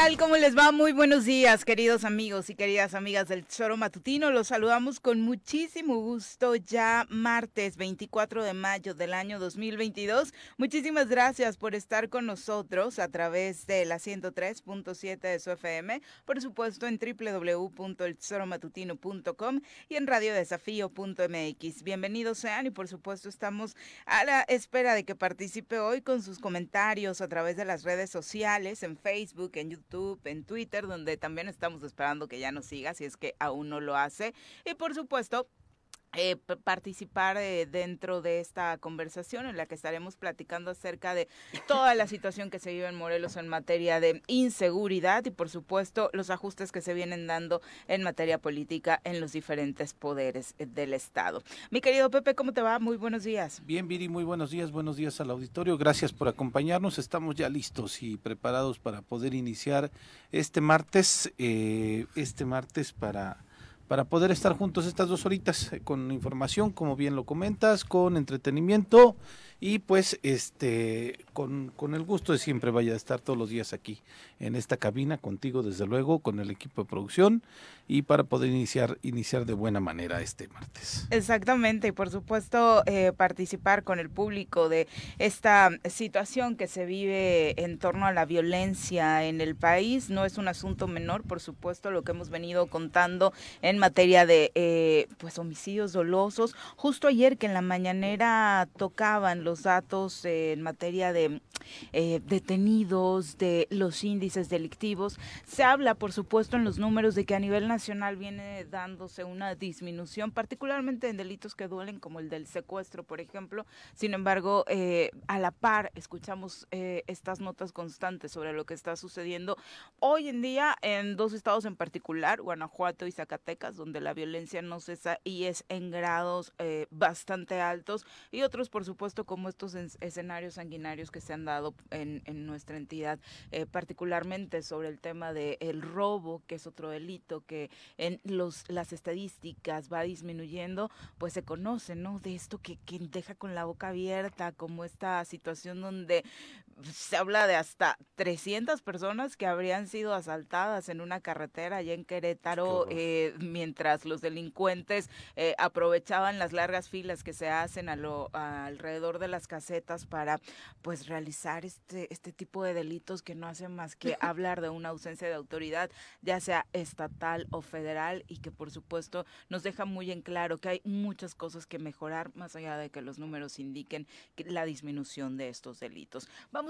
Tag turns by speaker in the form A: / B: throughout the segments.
A: tal? ¿Cómo les va? Muy buenos días, queridos amigos y queridas amigas del Choro Matutino. Los saludamos con muchísimo gusto ya martes 24 de mayo del año 2022. Muchísimas gracias por estar con nosotros a través de la 103.7 de su FM, por supuesto en www.elchoromatutino.com y en radiodesafío.mx. Bienvenidos sean y por supuesto estamos a la espera de que participe hoy con sus comentarios a través de las redes sociales, en Facebook, en YouTube en Twitter, donde también estamos esperando que ya nos siga si es que aún no lo hace. Y por supuesto, eh, participar eh, dentro de esta conversación en la que estaremos platicando acerca de toda la situación que se vive en Morelos en materia de inseguridad y por supuesto los ajustes que se vienen dando en materia política en los diferentes poderes eh, del Estado. Mi querido Pepe, ¿cómo te va? Muy buenos días.
B: Bien, Viri, muy buenos días, buenos días al auditorio. Gracias por acompañarnos. Estamos ya listos y preparados para poder iniciar este martes, este martes para para poder estar juntos estas dos horitas eh, con información, como bien lo comentas, con entretenimiento y pues este con, con, el gusto de siempre vaya a estar todos los días aquí en esta cabina contigo desde luego con el equipo de producción y para poder iniciar iniciar de buena manera este martes.
A: Exactamente y por supuesto eh, participar con el público de esta situación que se vive en torno a la violencia en el país. No es un asunto menor por supuesto lo que hemos venido contando en materia de eh, pues homicidios dolosos. Justo ayer que en la mañanera tocaban los los datos en materia de eh, detenidos, de los índices delictivos. Se habla, por supuesto, en los números de que a nivel nacional viene dándose una disminución, particularmente en delitos que duelen, como el del secuestro, por ejemplo. Sin embargo, eh, a la par, escuchamos eh, estas notas constantes sobre lo que está sucediendo hoy en día en dos estados en particular, Guanajuato y Zacatecas, donde la violencia no cesa y es en grados bastante altos, y otros, por supuesto, como estos escenarios sanguinarios que se han dado en, nuestra entidad, eh, particularmente sobre el tema del el robo, que es otro delito que en los las estadísticas va disminuyendo, pues se conoce, ¿no? De esto que, que deja con la boca abierta, como esta situación donde se habla de hasta 300 personas que habrían sido asaltadas en una carretera allá en Querétaro, eh, mientras los delincuentes eh, aprovechaban las largas filas que se hacen a lo, alrededor de las casetas para pues realizar este, este tipo de delitos que no hacen más que hablar de una ausencia de autoridad, ya sea estatal o federal, y que por supuesto nos deja muy en claro que hay muchas cosas que mejorar, más allá de que los números indiquen la disminución de estos delitos. Vamos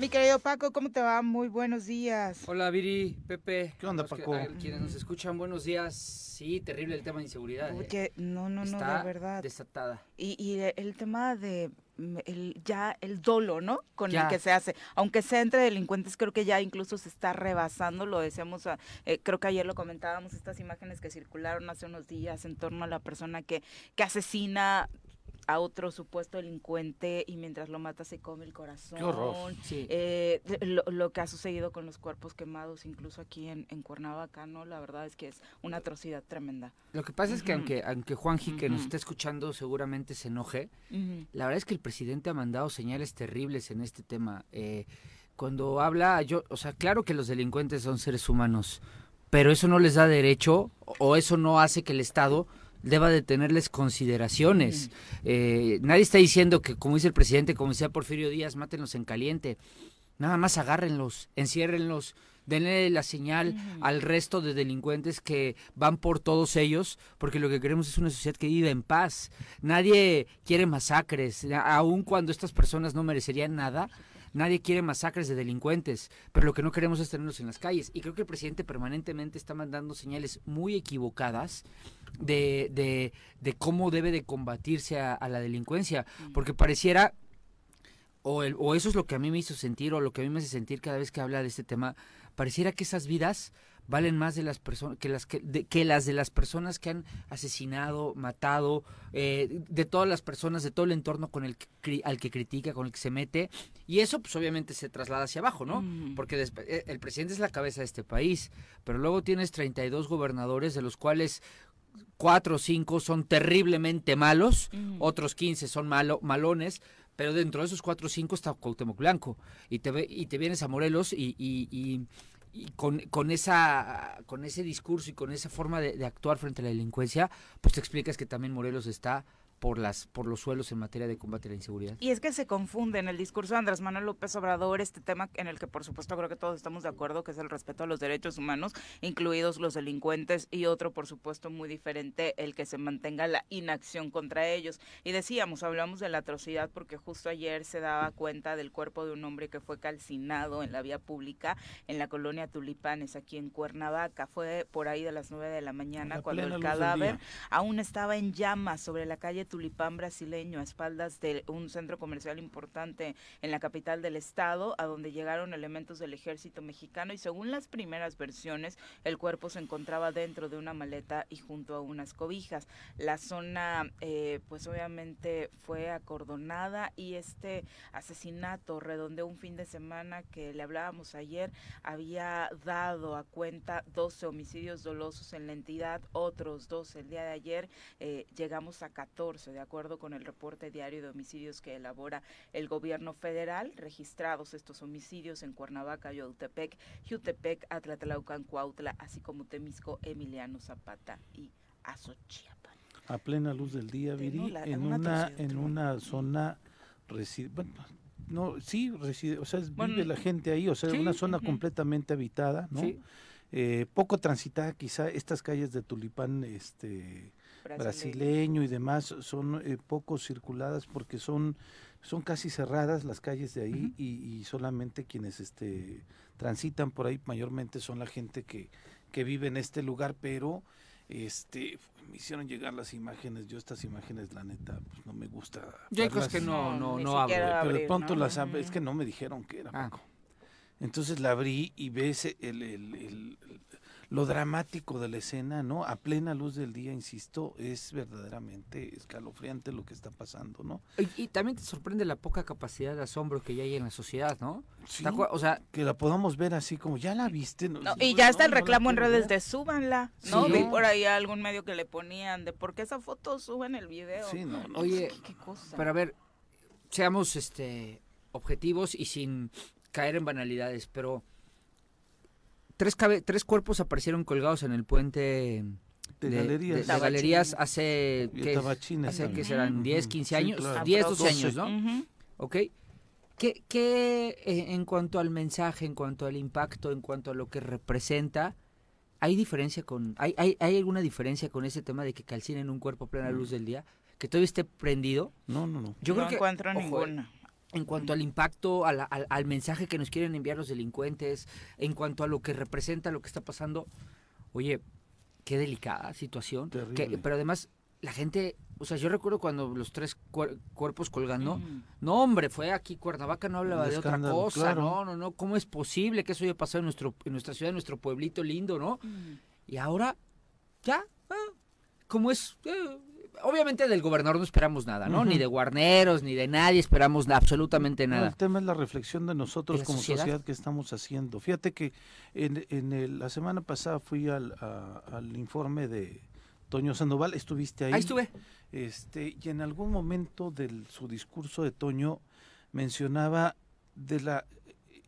A: Mi querido Paco, ¿cómo te va? Muy buenos días.
C: Hola Viri, Pepe.
B: ¿Qué onda, Paco?
C: quienes nos escuchan, buenos días. Sí, terrible el tema de inseguridad.
A: Oye,
C: ¿eh?
A: no, no, no, de verdad.
C: desatada.
A: Y, y el tema de mm, el, ya el dolo, ¿no? Con el que se hace. Aunque sea entre delincuentes, creo que ya incluso se está rebasando, lo decíamos, eh, creo que ayer lo comentábamos, estas imágenes que circularon hace unos días en torno a la persona que, que asesina a otro supuesto delincuente y mientras lo mata se come el corazón.
B: Qué horror.
A: Eh, lo, que ha sucedido con los cuerpos quemados, incluso aquí en, en, Cuernavaca, ¿no? La verdad es que es una atrocidad tremenda.
C: Lo que pasa es que aunque, aunque Juanji, que nos está escuchando, seguramente se enoje, la verdad es que el presidente ha mandado señales terribles en este tema. Eh, cuando habla, yo, o sea, claro que los delincuentes son seres humanos, pero eso no les da derecho o eso no hace que el Estado deba de tenerles consideraciones. Eh, nadie está diciendo que, como dice el presidente, como decía Porfirio Díaz, mátenlos en caliente. Nada más agárrenlos, enciérrenlos, denle la señal al resto de delincuentes que van por todos ellos, porque lo que queremos es una sociedad que vive en paz. Nadie quiere masacres, aun cuando estas personas no merecerían nada nadie quiere masacres de delincuentes, pero lo que no queremos es tenerlos en las calles. Y creo que el presidente permanentemente está mandando señales muy equivocadas de, de, de cómo debe de combatirse a, la delincuencia, porque pareciera o, el, o, eso es lo que a mí me hizo sentir, o lo que a mí me hace sentir cada vez que habla de este tema, pareciera que esas vidas valen más de las personas que las que, de, que las de las personas que han asesinado, matado, eh, de todas las personas, de todo el entorno con el que, al que critica, con el que se mete, y eso pues obviamente se traslada hacia abajo, ¿no? Mm. Porque eh, el presidente es la cabeza de este país, pero luego tienes 32 gobernadores de los cuales cuatro o cinco son terriblemente malos, mm. otros 15 son malo, malones, pero dentro de esos cuatro o cinco está Cuauhtémoc Blanco y te y te vienes a Morelos y, y y con, con, esa, con ese discurso y con esa forma de, de, actuar frente a la delincuencia, pues te explicas que también Morelos está por las por los suelos en materia de combate a la inseguridad.
A: Y es que se confunde en el discurso de Andrés Manuel López Obrador este tema en el que por supuesto creo que todos estamos de acuerdo que es el respeto a los derechos humanos, incluidos los delincuentes y otro por supuesto muy diferente el que se mantenga la inacción contra ellos. Y decíamos, hablamos de la atrocidad porque justo ayer se daba cuenta del cuerpo de un hombre que fue calcinado en la vía pública en la colonia Tulipanes aquí en Cuernavaca. Fue por ahí de las nueve de la mañana cuando el cadáver aún estaba en llamas sobre la calle tulipán brasileño a espaldas de un centro comercial importante en la capital del estado, a donde llegaron elementos del ejército mexicano y según las primeras versiones, el cuerpo se encontraba dentro de una maleta y junto a unas cobijas. La zona, eh, pues obviamente fue acordonada y este asesinato redondeó un fin de semana que le hablábamos ayer, había dado a cuenta 12 homicidios dolosos en la entidad, otros dos el día de ayer, eh, llegamos a 14 de acuerdo con el reporte diario de homicidios que elabora el gobierno federal, registrados estos homicidios en Cuernavaca, Yautepec, Jutepec, Atlatlaucan, Cuautla, así como Temisco, Emiliano Zapata y Azochiapan.
B: A plena luz del día, Viri, en, una, en una zona bueno, no, sí, reside, o sea, vive la gente ahí, o sea, una zona completamente habitada, ¿no? Eh, poco transitada, quizá estas calles de Tulipán, este, brasileño, y demás son eh, poco circuladas porque son son casi cerradas las calles de ahí y, solamente quienes este transitan por ahí mayormente son la gente que, que vive en este lugar pero este me hicieron llegar las imágenes. Yo estas imágenes la neta pues no me gusta
C: yo hay que no no no,
B: pero de pronto las es que no me dijeron que era ah. entonces la abrí y ves el, el lo dramático de la escena, ¿no? A plena luz del día, insisto, es verdaderamente escalofriante lo que está pasando, ¿no?
C: Y, también te sorprende la poca capacidad de asombro que ya hay en la sociedad, ¿no?
B: Sí, o sea, que la podamos ver así como, ya la viste.
A: No, y ya está el reclamo en redes de súbanla, ¿no? Vi por ahí algún medio que le ponían de por qué esa foto suben el video.
B: Sí, no, no.
C: Oye, ¿Qué, cosa? pero a ver, seamos este objetivos y sin caer en banalidades, pero tres, tres cuerpos aparecieron colgados en el puente
B: de, galerías,
C: de, galerías hace, ¿qué, hace que serán 10, 15 años, 10, 12 años, ¿no? ¿Ok? ¿Qué, qué en cuanto al impacto, que que? ¿Que
A: que,
C: al al, al, mensaje que nos quieren enviar los delincuentes, en cuanto a lo que representa lo que está pasando. Oye, qué delicada situación. pero además, la gente, o sea, yo recuerdo cuando los tres cuerpos colgando, no hombre, fue aquí Cuernavaca, no hablaba de otra cosa, no, no, no, ¿cómo es posible que eso haya pasado en, nuestro, en nuestra ciudad, en nuestro pueblito lindo, no? Y ahora, ya, ah, como es, eh, obviamente del gobernador no esperamos nada, ¿no? Ni de guarneros, ni de nadie esperamos absolutamente nada.
B: el tema es la reflexión de nosotros como sociedad? que estamos haciendo. Fíjate que en, en la semana pasada fui al, al informe de Toño Sandoval, estuviste ahí.
C: Ahí estuve.
B: Este, y en algún momento de su discurso de Toño mencionaba de la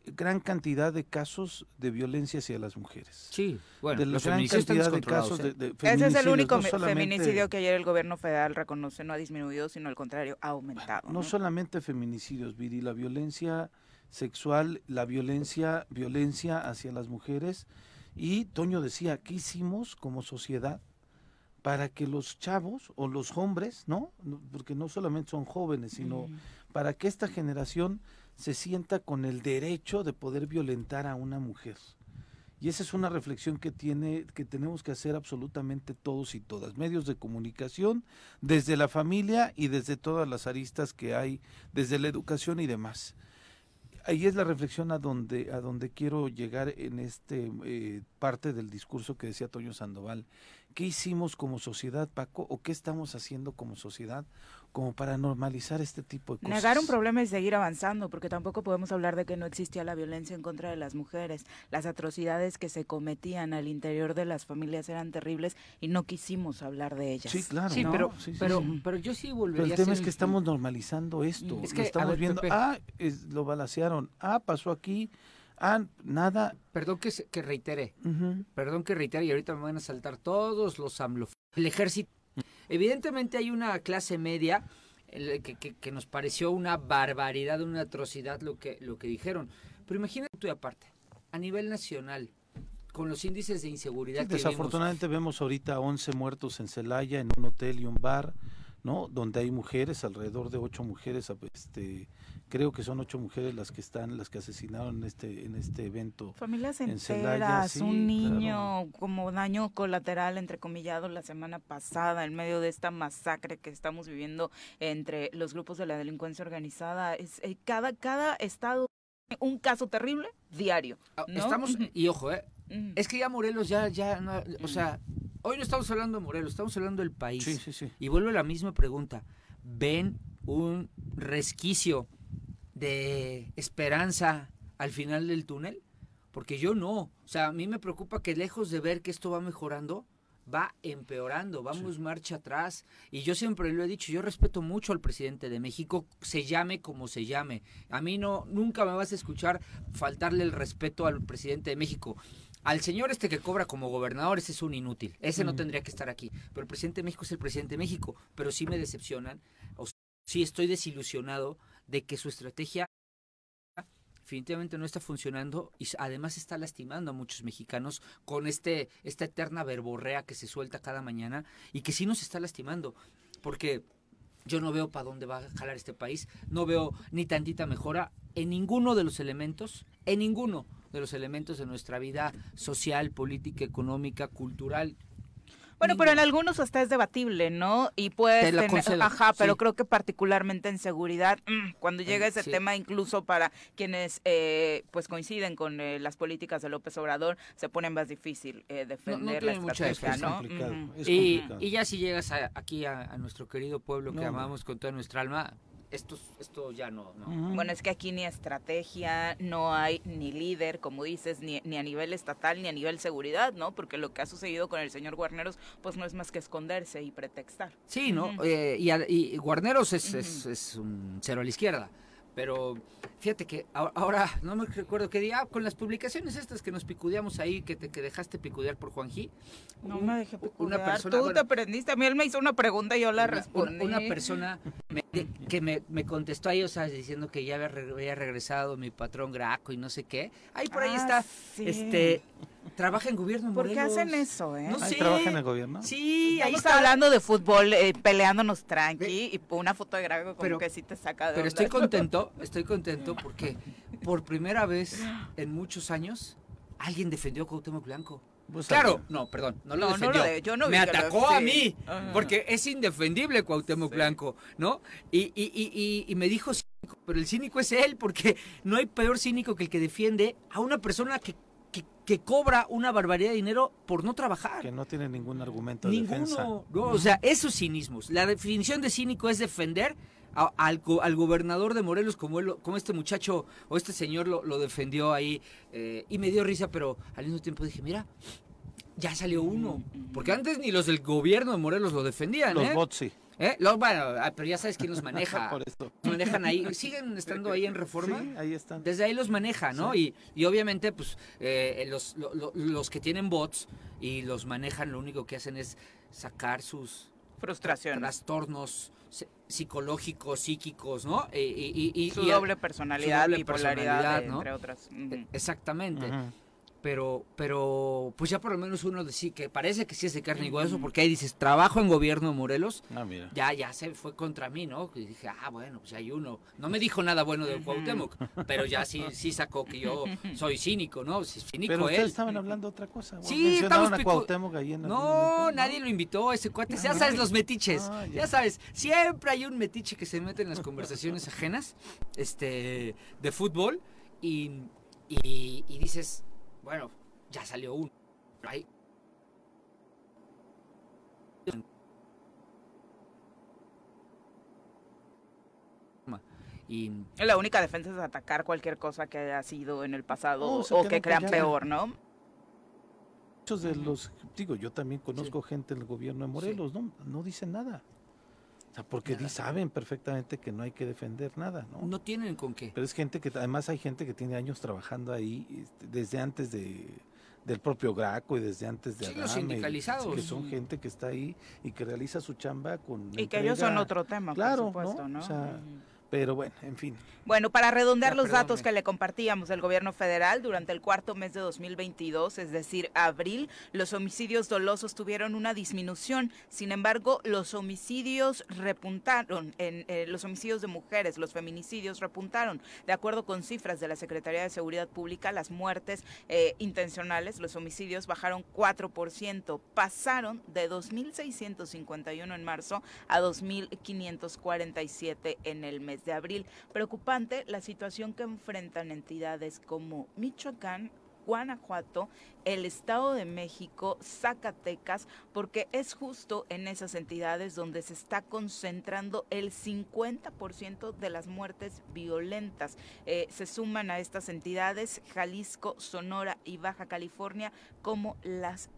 B: gran cantidad de casos de violencia hacia las mujeres.
C: Sí, bueno,
B: de la gran cantidad de casos ¿eh? de,
A: Ese es el único feminicidio que ayer el gobierno federal reconoce, no ha disminuido, sino al contrario, ha aumentado.
B: No, solamente feminicidios, Viri, la violencia sexual, la violencia, violencia hacia las mujeres. Y Toño decía, ¿qué hicimos como sociedad para que los chavos o los hombres, ¿no? Porque no solamente son jóvenes, sino para que esta generación se sienta con el derecho de poder violentar a una mujer. Y esa es una reflexión que tiene que tenemos que hacer absolutamente todos y todas, medios de comunicación, desde la familia y desde todas las aristas que hay, desde la educación y demás. Ahí es la reflexión a donde a donde quiero llegar en este eh, parte del discurso que decía Toño Sandoval. ¿Qué hicimos como sociedad, Paco? ¿O qué estamos haciendo como sociedad como para normalizar este tipo de cosas.
A: Negar un problema y seguir avanzando, porque tampoco podemos hablar de que no existía la violencia en contra de las mujeres. Las atrocidades que se cometían al interior de las familias eran terribles y no quisimos hablar de ellas.
B: Sí, claro.
C: Sí, pero, pero, pero yo sí volvería
B: Pero el tema es que estamos normalizando esto. Es que, estamos viendo, ah, lo balacearon, ah, pasó aquí, ah, nada.
C: Perdón que, que reitere, perdón que reitere y ahorita me van a saltar todos los AMLO. El ejército Evidentemente hay una clase media que, nos pareció una barbaridad, una atrocidad lo que, lo que dijeron. Pero imagínate tú aparte, a nivel nacional, con los índices de inseguridad que
B: Desafortunadamente vemos ahorita 11 muertos en Celaya, en un hotel y un bar, ¿no? Donde hay mujeres, alrededor de ocho mujeres este, creo que son ocho mujeres las que están, las que asesinaron en este, en este evento.
A: Familias enteras, un niño como daño colateral, entrecomillado, la semana pasada, en medio de esta masacre que estamos viviendo entre los grupos de la delincuencia organizada. Es, eh, cada, cada estado un caso terrible diario. Ah,
C: estamos, y ojo, eh, es que ya Morelos ya, ya, o sea, hoy no estamos hablando de Morelos, estamos hablando del país.
B: Sí, sí, sí.
C: Y vuelvo a la misma pregunta. ¿Ven un resquicio de esperanza al final del túnel? Porque yo no. O sea, a mí me preocupa que lejos de ver que esto va mejorando, va empeorando, vamos marcha atrás. Y yo siempre lo he dicho, yo respeto mucho al presidente de México, se llame como se llame. A mí no, nunca me vas a escuchar faltarle el respeto al presidente de México. Al señor este que cobra como gobernador, ese es un inútil. Ese no tendría que estar aquí. Pero el presidente de México es el presidente de México. Pero sí me decepcionan, o sí estoy desilusionado de que su estrategia definitivamente no está funcionando y además está lastimando a muchos mexicanos con este esta eterna verborrea que se suelta cada mañana y que sí nos está lastimando porque yo no veo para dónde va a jalar este país, no veo ni tantita mejora en ninguno de los elementos, en ninguno de los elementos de nuestra vida social, política, económica, cultural.
A: Bueno, pero en algunos hasta es debatible, ¿no? Y puede tener, ajá, pero creo que particularmente en seguridad, mm, cuando llega ese tema, incluso para quienes eh, pues coinciden con eh, las políticas de López Obrador, se pone más difícil eh, defender la estrategia, ¿no?
C: y, y, ya si llegas aquí a, nuestro querido pueblo que amamos con toda nuestra alma, esto, esto ya no,
A: Bueno, es que aquí ni estrategia, no hay ni líder, como dices, ni, ni, a nivel estatal, ni a nivel seguridad, ¿no? Porque lo que ha sucedido con el señor Guarneros, pues no es más que esconderse y pretextar.
C: Sí, ¿no? Eh, y, y, Guarneros es, es, es un cero a la izquierda. Pero fíjate que ahora, no me recuerdo qué día, con las publicaciones estas que nos picudeamos ahí, que te que dejaste picudear por Juanji.
A: No me dejé picudear. Una persona, Tú te aprendiste, a mí él me hizo una pregunta y yo la respondí.
C: Una, persona que me, me, contestó ahí, o sea, diciendo que ya había, regresado mi patrón Graco y no sé qué. Ahí por ahí ah, está, este, Trabaja en gobierno
A: ¿Por qué hacen eso, eh?
B: No sé. ¿Trabaja en el gobierno?
A: Sí, ahí está hablando de fútbol, eh, peleándonos tranqui y una foto de Graco como pero, que sí te saca de
C: Pero estoy contento, estoy contento porque por primera vez en muchos años alguien defendió a Cuauhtémoc Blanco. Pues claro, no, perdón, no lo defendió. yo no me atacó a mí, porque es indefendible Cuauhtémoc Blanco, ¿no? Y, y, y, y, me dijo cínico, pero el cínico es él, porque no hay peor cínico que el que defiende a una persona que que, cobra una barbaridad de dinero por no trabajar.
B: Que no tiene ningún argumento de
C: Ninguno,
B: defensa.
C: No, o sea, esos cinismos. La definición de cínico es defender al, al, gobernador de Morelos como, él, como este muchacho o este señor lo, lo defendió ahí eh, y me dio risa, pero al mismo tiempo dije, mira, ya salió uno. Porque antes ni los del gobierno de Morelos lo defendían.
B: Los
C: ¿eh?
B: bots sí.
C: ¿Eh? bueno, ah, pero ya sabes quién los maneja. Por esto. manejan ahí. ¿Siguen estando ahí en reforma?
B: Sí, ahí están.
C: Desde ahí los maneja, ¿no? Y, y obviamente, pues, eh, los, los que tienen bots y los manejan, lo único que hacen es sacar sus
A: frustraciones.
C: Trastornos psicológicos, psíquicos, ¿no? Y,
A: su doble personalidad, y bipolaridad, entre otras.
C: E, exactamente. Pero, pero pues ya por lo menos uno sí que parece que sí es de carne y hueso, porque ahí dices, trabajo en gobierno de Morelos, ah, ya, ya se fue contra mí, ¿no? Y dije, ah, bueno, pues hay uno. No me dijo nada bueno del Cuauhtémoc, pero ya sí, sí sacó que yo soy cínico, ¿no? Cínico
B: pero ustedes estaban hablando otra cosa. Sí, estamos a Cuauhtémoc ahí en
C: no, nadie lo invitó, ese cuate. Ya sabes, los metiches. Ah, ya. sabes, siempre hay un metiche que se mete en las conversaciones ajenas este, de fútbol y, y, y dices, bueno, ya salió uno.
A: Y la única defensa es atacar cualquier cosa que haya sido en el pasado o, que crean peor, ¿no?
B: Muchos de los, digo, yo también conozco gente en el gobierno de Morelos, ¿no? No dicen nada. O sea, porque saben perfectamente que no hay que defender nada, ¿no?
C: No tienen con qué.
B: Pero es gente que, además hay gente que tiene años trabajando ahí este, desde antes de, del propio Graco y desde antes de
C: sí, los sindicalizados.
B: que son gente que está ahí y que realiza su chamba con.
A: Y que ellos son otro tema, claro, por supuesto, ¿no? O
B: sea, pero bueno, en fin.
A: Bueno, para redondear los datos que le compartíamos del gobierno federal, durante el cuarto mes de 2022, es decir, abril, los homicidios dolosos tuvieron una disminución. Sin embargo, los homicidios repuntaron, en eh, los homicidios de mujeres, los feminicidios repuntaron. De acuerdo con cifras de la Secretaría de Seguridad Pública, las muertes eh, intencionales, los homicidios bajaron 4%, pasaron de 2.651 en marzo a 2.547 en el mes de abril. Preocupante la situación que enfrentan entidades como Michoacán, Guanajuato, el Estado de México, Zacatecas, porque es justo en esas entidades donde se está concentrando el 50% de las muertes violentas. Eh, se suman a estas entidades Jalisco, Sonora y Baja California como las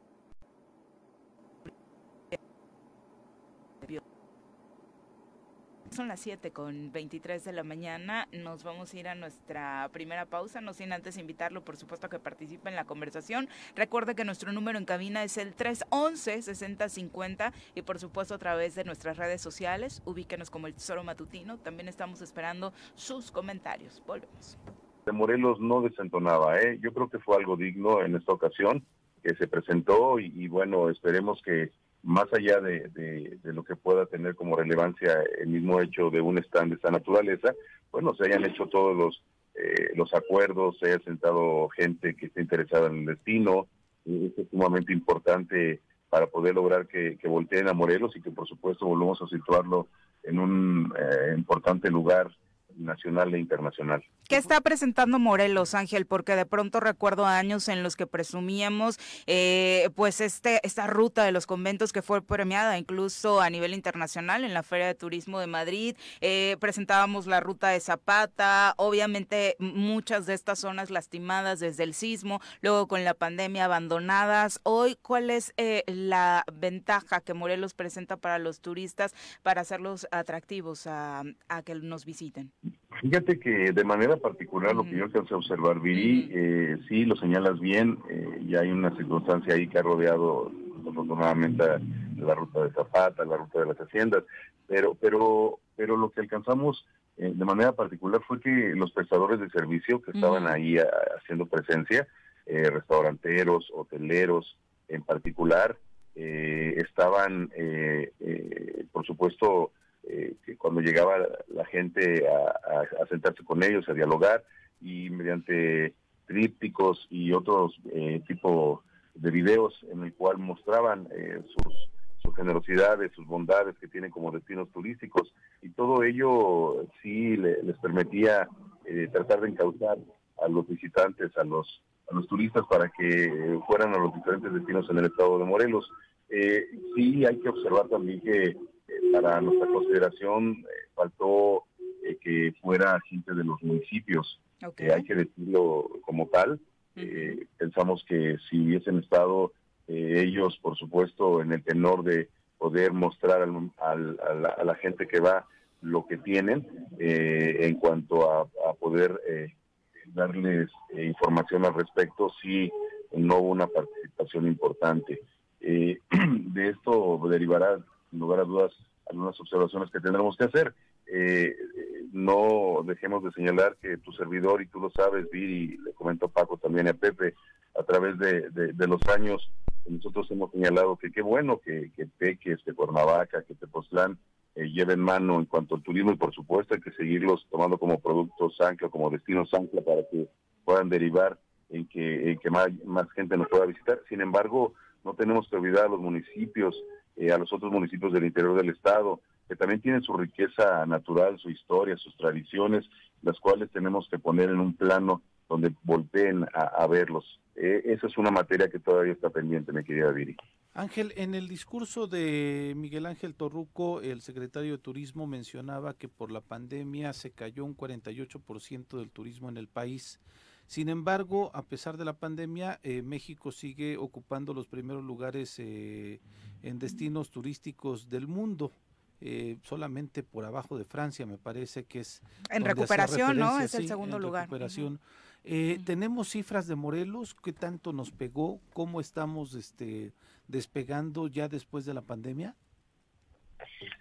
A: Son las 7 con 23 de la mañana. Nos vamos a ir a nuestra primera pausa, no sin antes invitarlo, por supuesto, a que participe en la conversación. Recuerde que nuestro número en cabina es el 311-6050 y, por supuesto, a través de nuestras redes sociales. Ubíquenos como el Tesoro Matutino. También estamos esperando sus comentarios. Volvemos.
D: De Morelos no desentonaba, ¿eh? Yo creo que fue algo digno en esta ocasión que se presentó y bueno, esperemos que más allá de, lo que pueda tener como relevancia el mismo hecho de un stand de esta naturaleza, bueno, se hayan hecho todos los, eh, los acuerdos, se haya sentado gente que esté interesada en el destino, y es sumamente importante para poder lograr que, volteen a Morelos y que por supuesto volvamos a situarlo en un eh, importante lugar nacional e internacional.
A: ¿Qué está presentando Morelos, Ángel? Porque de pronto recuerdo años en los que presumíamos eh, pues este esta ruta de los conventos que fue premiada incluso a nivel internacional en la Feria de Turismo de Madrid. Eh, presentábamos la ruta de Zapata, obviamente muchas de estas zonas lastimadas desde el sismo, luego con la pandemia abandonadas. Hoy, ¿cuál es eh, la ventaja que Morelos presenta para los turistas para hacerlos atractivos a, a que nos visiten?
D: Fíjate que de manera particular lo que yo alcancé a observar, Viri, eh, sí lo señalas bien, eh, y hay una circunstancia ahí que ha rodeado afortunadamente la ruta de Zapata, la ruta de las haciendas, pero, pero, pero lo que alcanzamos eh, de manera particular fue que los prestadores de servicio que estaban ahí haciendo presencia, eh, restauranteros, hoteleros en particular, estaban, por supuesto, eh, que cuando llegaba la gente a, sentarse con ellos, a dialogar, y mediante trípticos y otros eh, tipos de videos en el cual mostraban eh, sus, generosidades, sus bondades que tienen como destinos turísticos, y todo ello sí les permitía eh, tratar de encauzar a los visitantes, a los, a los turistas para que fueran a los diferentes destinos en el estado de Morelos. sí hay que observar también que para nuestra consideración eh, faltó eh, que fuera gente de los municipios, que hay que decirlo como tal. Eh, pensamos que si hubiesen estado ellos, por supuesto, en el tenor de poder mostrar al, a, la, gente que va lo que tienen en cuanto a, a poder darles información al respecto, sí no hubo una participación importante. de esto derivará sin lugar a dudas, algunas observaciones que tendremos que hacer. Eh, no dejemos de señalar que tu servidor, y tú lo sabes, Viri, le comento a Paco también a Pepe, a través de, los años nosotros hemos señalado que qué bueno que, que Teques, que Cuernavaca, que Tepoztlán eh, lleven mano en cuanto al turismo y por supuesto hay que seguirlos tomando como productos ancla, como destinos ancla para que puedan derivar en que, que más, más gente nos pueda visitar. Sin embargo, no tenemos que olvidar a los municipios, eh, a los otros municipios del interior del estado, que también tienen su riqueza natural, su historia, sus tradiciones, las cuales tenemos que poner en un plano donde volteen a, verlos. Eh, esa es una materia que todavía está pendiente, mi querida Viri.
B: Ángel, en el discurso de Miguel Ángel Torruco, el secretario de Turismo mencionaba que por la pandemia se cayó un 48% del turismo en el país. Sin embargo, a pesar de la pandemia, eh, México sigue ocupando los primeros lugares eh, en destinos turísticos del mundo. Eh, solamente por abajo de Francia, me parece que es.
A: En recuperación, ¿no? Es el segundo lugar.
B: Recuperación. Tenemos cifras de Morelos, qué tanto nos pegó, cómo estamos este, despegando ya después de la pandemia.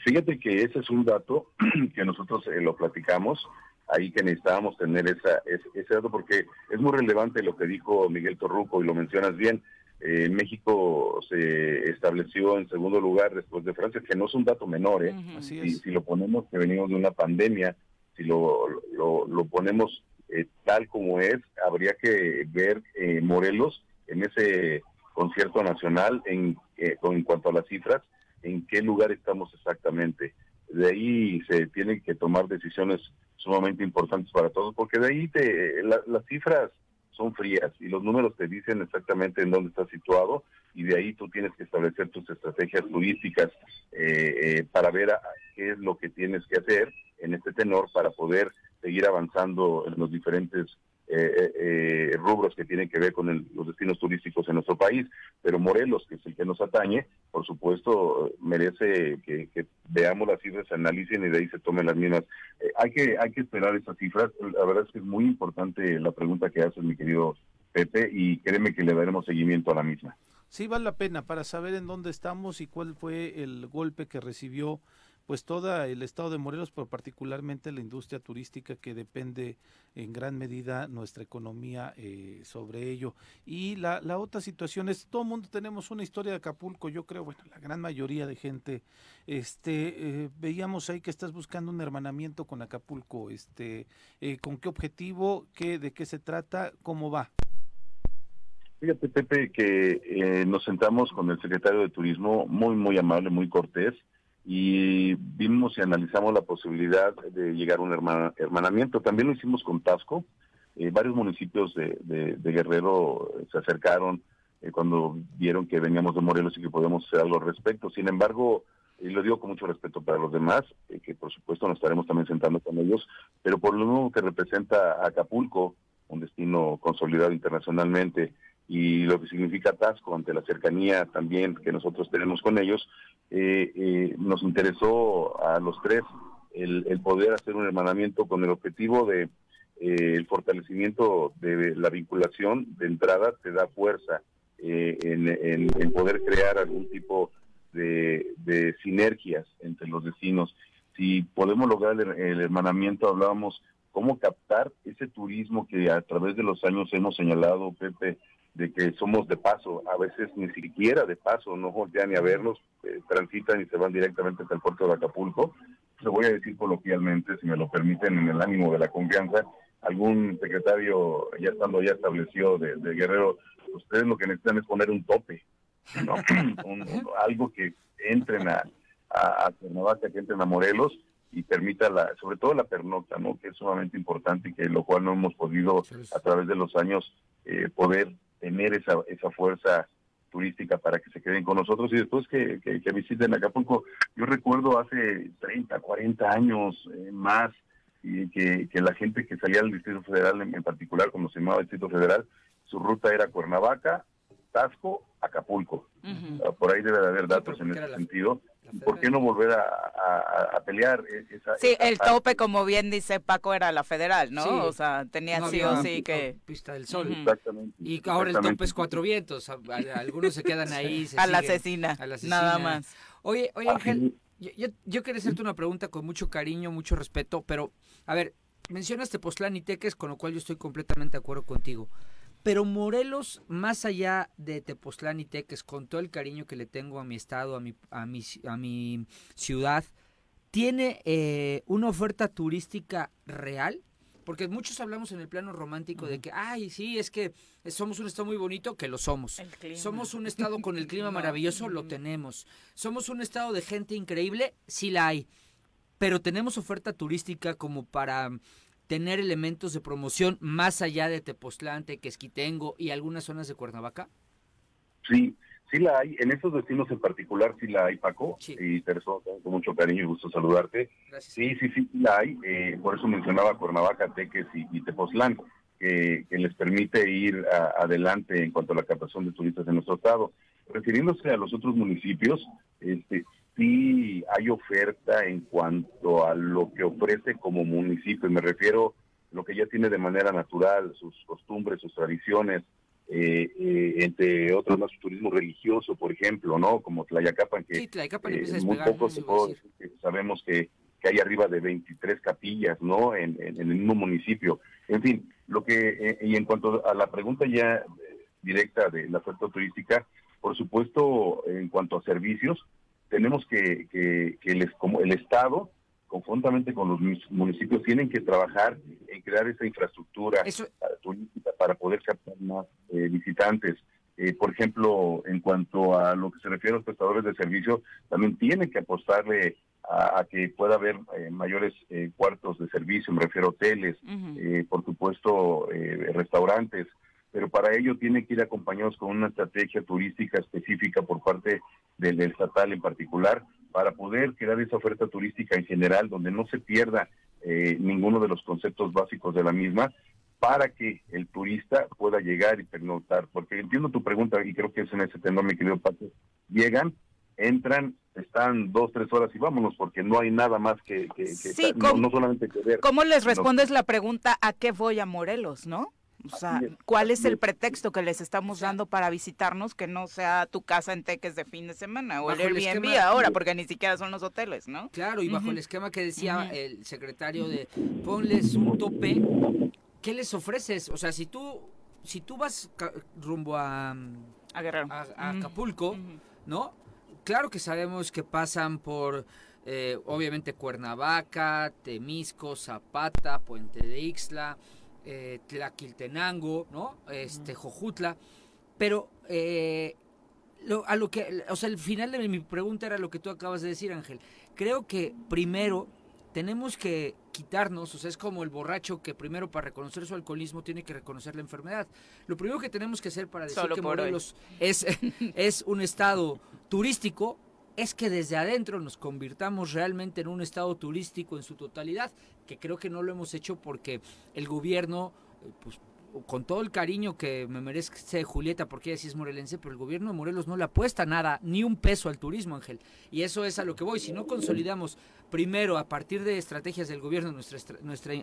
D: Fíjate que ese es un dato que nosotros lo platicamos ahí que necesitábamos tener esa, ese, dato porque es muy relevante lo que dijo Miguel Torruco y lo mencionas bien. Eh, México se estableció en segundo lugar después de Francia, que no es un dato menor, ¿eh? si, lo ponemos que venimos de una pandemia, si lo, lo, ponemos eh, tal como es, habría que ver eh, Morelos en ese concierto nacional en, en cuanto a las cifras, en qué lugar estamos exactamente. De ahí se tienen que tomar decisiones sumamente importantes para todos, porque de ahí te, las cifras son frías y los números te dicen exactamente en dónde estás situado y de ahí tú tienes que establecer tus estrategias turísticas eh, eh, para ver qué es lo que tienes que hacer en este tenor para poder seguir avanzando en los diferentes eh, eh, rubros que tienen que ver con los destinos turísticos en nuestro país, pero Morelos, que es el que nos atañe, por supuesto, merece que, veamos las cifras, se analicen y de ahí se tomen las mismas. Eh, hay que hay que esperar esas cifras. La verdad es que es muy importante la pregunta que hace mi querido Pepe y créeme que le daremos seguimiento a la misma.
B: Sí, vale la pena para saber en dónde estamos y cuál fue el golpe que recibió pues todo el estado de Morelos, pero particularmente la industria turística que depende en gran medida nuestra economía eh, sobre ello. Y la, la otra situación es, todo el mundo tenemos una historia de Acapulco, yo creo, bueno, la gran mayoría de gente, este, eh, veíamos ahí que estás buscando un hermanamiento con Acapulco, este, eh, ¿con qué objetivo, qué, de qué se trata, cómo va?
D: Fíjate, Pepe, que nos sentamos con el secretario de Turismo, muy, muy amable, muy cortés, y vimos y analizamos la posibilidad de llegar a un hermanamiento. También lo hicimos con Tasco. Eh, varios municipios de, Guerrero se acercaron eh, cuando vieron que veníamos de Morelos y que podíamos hacer algo al respecto. Sin embargo, y lo digo con mucho respeto para los demás, eh, que por supuesto nos estaremos también sentando con ellos, pero por lo mismo que representa Acapulco, un destino consolidado internacionalmente, y lo que significa Tasco ante la cercanía también que nosotros tenemos con ellos, eh, eh, nos interesó a los tres el, poder hacer un hermanamiento con el objetivo de eh, el fortalecimiento de la vinculación de entrada te da fuerza en, poder crear algún tipo de, sinergias entre los vecinos. Si podemos lograr el, el hermanamiento, hablábamos cómo captar ese turismo que a través de los años hemos señalado, Pepe, de que somos de paso, a veces ni siquiera de paso, no voltean ni a verlos, eh, transitan y se van directamente hasta el puerto de Acapulco. Lo voy a decir coloquialmente, si me lo permiten, en el ánimo de la confianza, algún secretario ya estando ya establecido de, Guerrero, ustedes lo que necesitan es poner un tope, ¿no? algo que entren a, a, Cuernavaca, que entren a Morelos y permita la, sobre todo la pernocta, ¿no? Que es sumamente importante y que lo cual no hemos podido a través de los años eh, poder tener esa, esa fuerza turística para que se queden con nosotros y después que, que, visiten Acapulco. Yo recuerdo hace 30, 40 años eh, más y que, que, la gente que salía del Distrito Federal en, particular, como se llamaba Distrito Federal, su ruta era Cuernavaca, Tasco, Acapulco. Ah, por ahí debe de haber datos en ese sentido. ¿Por qué no volver a, pelear e, esa,
A: Sí, el tope, como bien dice Paco, era la federal, ¿no? O sea, tenía sí o sí que...
C: Pista del Sol. Exactamente. Y ahora el tope es Cuatro Vientos. Algunos se quedan ahí.
A: a, la asesina, nada más.
C: Oye, oye Ángel, yo, yo, quería hacerte una pregunta con mucho cariño, mucho respeto, pero, a ver, mencionas Tepoztlán y Teques, con lo cual yo estoy completamente de acuerdo contigo. Pero Morelos, más allá de Tepoztlán y Teques, con todo el cariño que le tengo a mi estado, a mi, a mi, a mi ciudad, ¿tiene eh, una oferta turística real? Porque muchos hablamos en el plano romántico de que, ay, sí, es que somos un estado muy bonito, que lo somos. Somos un estado con el clima maravilloso, lo tenemos. Somos un estado de gente increíble, sí la hay. Pero tenemos oferta turística como para tener elementos de promoción más allá de Tepoztlán, Tequesquitengo y algunas zonas de Cuernavaca?
D: Sí, sí la hay. En esos destinos en particular sí la hay, Paco. Y te con mucho cariño y gusto saludarte. Sí, sí, sí, la hay. Eh, por eso mencionaba Cuernavaca, Teques y, Tepoztlán, que, les permite ir adelante en cuanto a la captación de turistas en nuestro estado. Refiriéndose a los otros municipios, este, sí hay oferta en cuanto a lo que ofrece como municipio. Me refiero a lo que ya tiene de manera natural, sus costumbres, sus tradiciones, eh, eh, entre otros más turismo religioso, por ejemplo, ¿no? Como Tlayacapan, que
C: eh,
D: muy poco se puede que sabemos que, que, hay arriba de 23 capillas, ¿no? En, en, el mismo municipio. En fin, lo que, y en cuanto a la pregunta ya directa de la oferta turística, por supuesto, en cuanto a servicios, tenemos que, que, que como el Estado, conjuntamente con los municipios, tienen que trabajar en crear esa infraestructura turística para poder captar más eh, visitantes. Eh, por ejemplo, en cuanto a lo que se refiere a los prestadores de servicio, también tienen que apostarle a, que pueda haber eh, mayores cuartos de servicio, me refiero a hoteles, por supuesto, restaurantes, pero para ello tienen que ir acompañados con una estrategia turística específica por parte del, estatal en particular, para poder crear esa oferta turística en general, donde no se pierda eh, ninguno de los conceptos básicos de la misma, para que el turista pueda llegar y pernoctar. Porque entiendo tu pregunta y creo que es en ese tema, mi querido Paco. Llegan, entran, están dos, tres horas y vámonos, porque no hay nada más que, no, solamente que ver.
A: ¿Cómo les respondes la pregunta a qué voy a Morelos, no? O sea, ¿cuál es el pretexto que les estamos dando para visitarnos que no sea tu casa en Teques de fin de semana o el Airbnb ahora, porque ni siquiera son los hoteles, ¿no?
C: Claro, y bajo el esquema que decía el secretario de ponles un tope, ¿qué les ofreces? O sea, si tú si tú vas rumbo a a, Acapulco, ¿no? Claro que sabemos que pasan por eh, obviamente Cuernavaca, Temisco, Zapata, Puente de Ixla, eh, Tlaquiltenango, ¿no? Este, Jojutla, pero eh, a lo que, o sea, el final de mi pregunta era lo que tú acabas de decir, Ángel. Creo que primero tenemos que quitarnos, o sea, es como el borracho que primero para reconocer su alcoholismo tiene que reconocer la enfermedad. Lo primero que tenemos que hacer para decir que Morelos es, es un estado turístico es que desde adentro nos convirtamos realmente en un estado turístico en su totalidad, que creo que no lo hemos hecho porque el gobierno, eh, pues con todo el cariño que me merece Julieta, porque ella sí es morelense, pero el gobierno de Morelos no le apuesta nada, ni un peso al turismo, Ángel. Y eso es a lo que voy. Si no consolidamos primero, a partir de estrategias del gobierno, nuestra, nuestra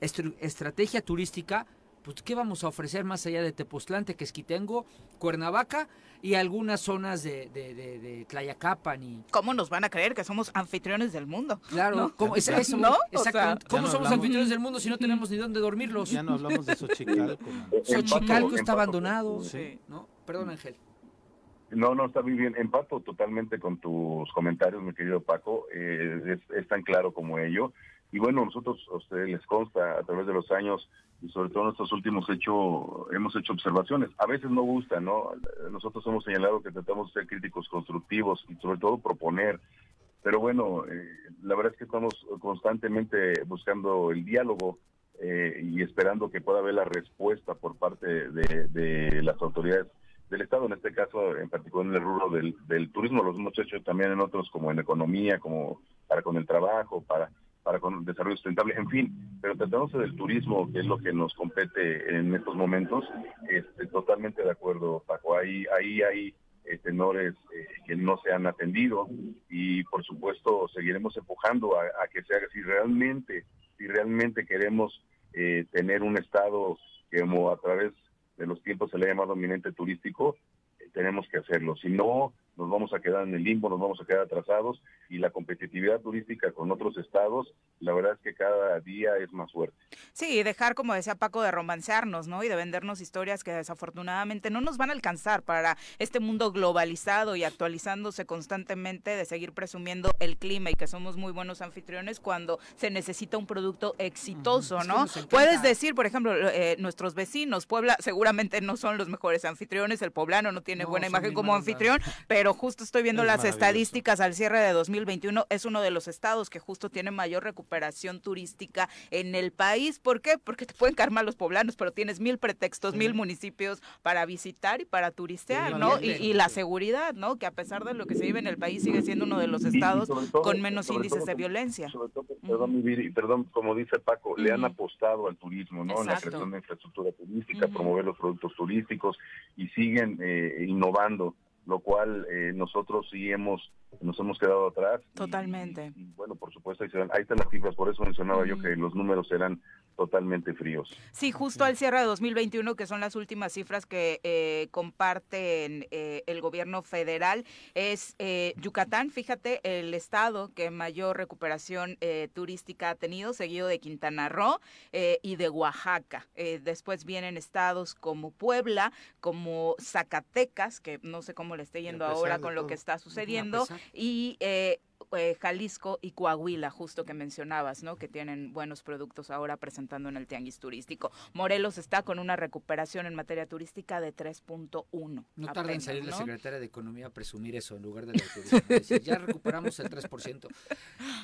C: estrategia turística, pues ¿qué vamos a ofrecer más allá de Tepoztlán, Tequesquitengo, Cuernavaca y algunas zonas de, de, de, Tlayacapan? Y...
A: ¿Cómo nos van a creer que somos anfitriones del mundo?
C: Claro, ¿cómo, es, eso, ¿no? ¿Cómo somos anfitriones del mundo si no tenemos ni dónde dormirlos?
B: Ya no hablamos de Xochicalco.
C: Xochicalco está abandonado. Sí. ¿no? Perdón, Ángel.
D: No, no, está muy bien. Empato totalmente con tus comentarios, mi querido Paco. Eh, es, tan claro como ello. Y bueno, nosotros, a les consta, a través de los años, y sobre todo en estos últimos hecho, hemos hecho observaciones. A veces no gusta, ¿no? Nosotros hemos señalado que tratamos de ser críticos constructivos y sobre todo proponer. Pero bueno, eh, la verdad es que estamos constantemente buscando el diálogo eh, y esperando que pueda haber la respuesta por parte de, las autoridades del Estado, en este caso en particular en el rubro del, del turismo, los hemos hecho también en otros como en economía, como para con el trabajo, para para con desarrollo sustentable, en fin, pero tratándose del turismo, que es lo que nos compete en estos momentos, este, totalmente de acuerdo, Paco. Ahí, ahí hay eh, tenores eh, que no se han atendido y por supuesto seguiremos empujando a, que se haga si realmente, si realmente queremos eh, tener un estado que como a través de los tiempos se le ha llamado eminente turístico, tenemos que hacerlo. Si no, nos vamos a quedar en el limbo, nos vamos a quedar atrasados y la competitividad turística con otros estados, la verdad es que cada día es más fuerte.
A: Sí, dejar, como decía Paco, de romancearnos, ¿no? Y de vendernos historias que desafortunadamente no nos van a alcanzar para este mundo globalizado y actualizándose constantemente, de seguir presumiendo el clima y que somos muy buenos anfitriones cuando se necesita un producto exitoso, ¿no? Puedes decir, por ejemplo, eh, nuestros vecinos, Puebla seguramente no son los mejores anfitriones, el poblano no tiene buena imagen como anfitrión, pero justo estoy viendo las estadísticas al cierre de 2021, es uno de los estados que justo tiene mayor recuperación turística en el país. ¿Por qué? Porque te pueden caer mal los poblanos, pero tienes mil pretextos, mil municipios para visitar y para turistear, ¿no? Y, la seguridad, ¿no? Que a pesar de lo que se vive en el país, sigue siendo uno de los estados con menos índices de violencia.
D: Sobre todo, perdón, perdón, como dice Paco, le han apostado al turismo, ¿no? En la creación de infraestructura turística, promover los productos turísticos y siguen eh, innovando lo cual eh, nosotros sí hemos nos hemos quedado atrás.
A: Totalmente.
D: bueno, por supuesto, ahí, están las cifras, por eso mencionaba yo que los números eran totalmente fríos.
A: Sí, justo al cierre de 2021, que son las últimas cifras que eh, comparten eh, el gobierno federal, es eh, Yucatán, fíjate, el estado que mayor recuperación turística ha tenido, seguido de Quintana Roo y de Oaxaca. después vienen estados como Puebla, como Zacatecas, que no sé cómo le esté yendo ahora con lo que está sucediendo, y eh, Jalisco y Coahuila, justo que mencionabas, ¿no? Que tienen buenos productos ahora presentando en el tianguis turístico. Morelos está con una recuperación en materia turística de 3.1.
C: No tarda en salir la secretaria de Economía a presumir eso en lugar de la turismo. ya recuperamos el 3%.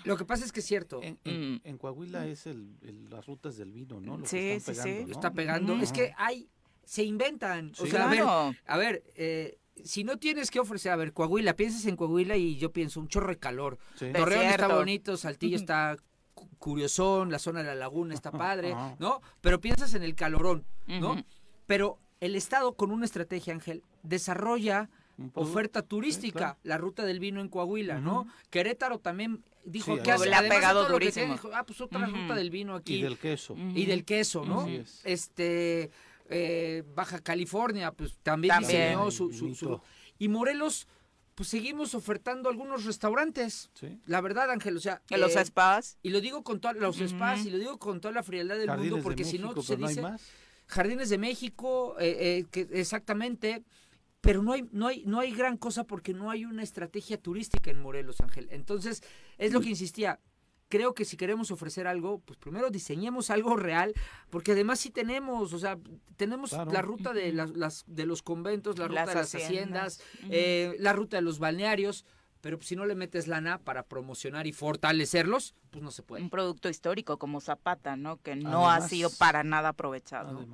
C: Lo que pasa es que es cierto.
B: En, mm. Coahuila es el, las rutas del vino, ¿no?
A: sí, sí, sí.
C: Está pegando. Es que hay, se inventan. O sea, a ver, a ver eh, si no tienes que ofrecer, a ver, Coahuila, piensas en Coahuila y yo pienso un chorro de calor. Torreón está bonito, Saltillo está curiosón, la zona de la laguna está padre, ¿no? Pero piensas en el calorón, ¿no? Pero el Estado con una estrategia, Ángel, desarrolla oferta turística, la ruta del vino en Coahuila, ¿no? Querétaro también dijo que
A: le ha pegado durísimo.
C: ah, pues otra ruta del vino aquí.
B: Y del queso.
C: Y del queso, ¿no? Este eh, Baja California, pues también, diseñó su, Y Morelos, pues seguimos ofertando algunos restaurantes. La verdad, Ángel, o sea...
A: los eh, spas.
C: Y lo digo con todos los spas, y lo digo con toda la frialdad del mundo, porque si no, se dice... Jardines de México, eh, que exactamente pero no hay, no hay, no hay gran cosa porque no hay una estrategia turística en Morelos, Ángel. Entonces, es lo que insistía, creo que si queremos ofrecer algo, pues primero diseñemos algo real, porque además sí tenemos, o sea, tenemos la ruta de, las, de los conventos, la ruta de las haciendas, eh, la ruta de los balnearios, pero si no le metes lana para promocionar y fortalecerlos, pues no se puede.
A: Un producto histórico como Zapata, ¿no? Que no ha sido para nada aprovechado.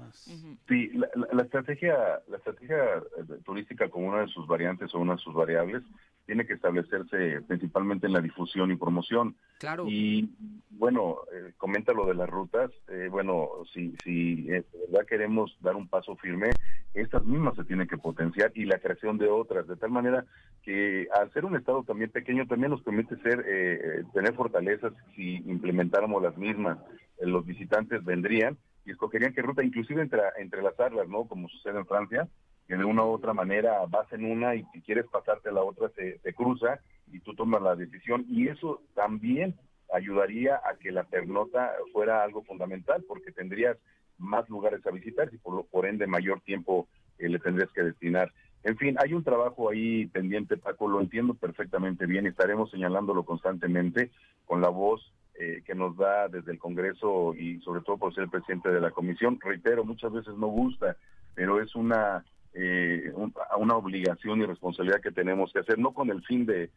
D: Sí, la, estrategia, la estrategia eh, turística como una de sus variantes o una de sus variables tiene que establecerse principalmente en la difusión y promoción.
C: Claro.
D: Y bueno, eh, comenta lo de las rutas. Eh, bueno, si, si eh, de verdad queremos dar un paso firme, estas mismas se tienen que potenciar y la creación de otras, de tal manera que al ser un estado también pequeño también nos permite ser tener fortalezas si implementáramos las mismas. los visitantes vendrían y escogerían qué ruta, inclusive entre, entrelazarlas, ¿no? Como sucede en Francia, que de una u otra manera vas en una y si quieres pasarte a la otra se, cruza y tú tomas la decisión y eso también ayudaría a que la pernota fuera algo fundamental porque tendrías más lugares a visitar y por, por ende mayor tiempo eh, le tendrías que destinar. En fin, hay un trabajo ahí pendiente, Paco, lo entiendo perfectamente bien y estaremos señalándolo constantemente con la voz eh, que nos da desde el Congreso y sobre todo por ser presidente de la comisión. Reitero, muchas veces no gusta, pero es una eh, una obligación y responsabilidad que tenemos que hacer, no con el fin de,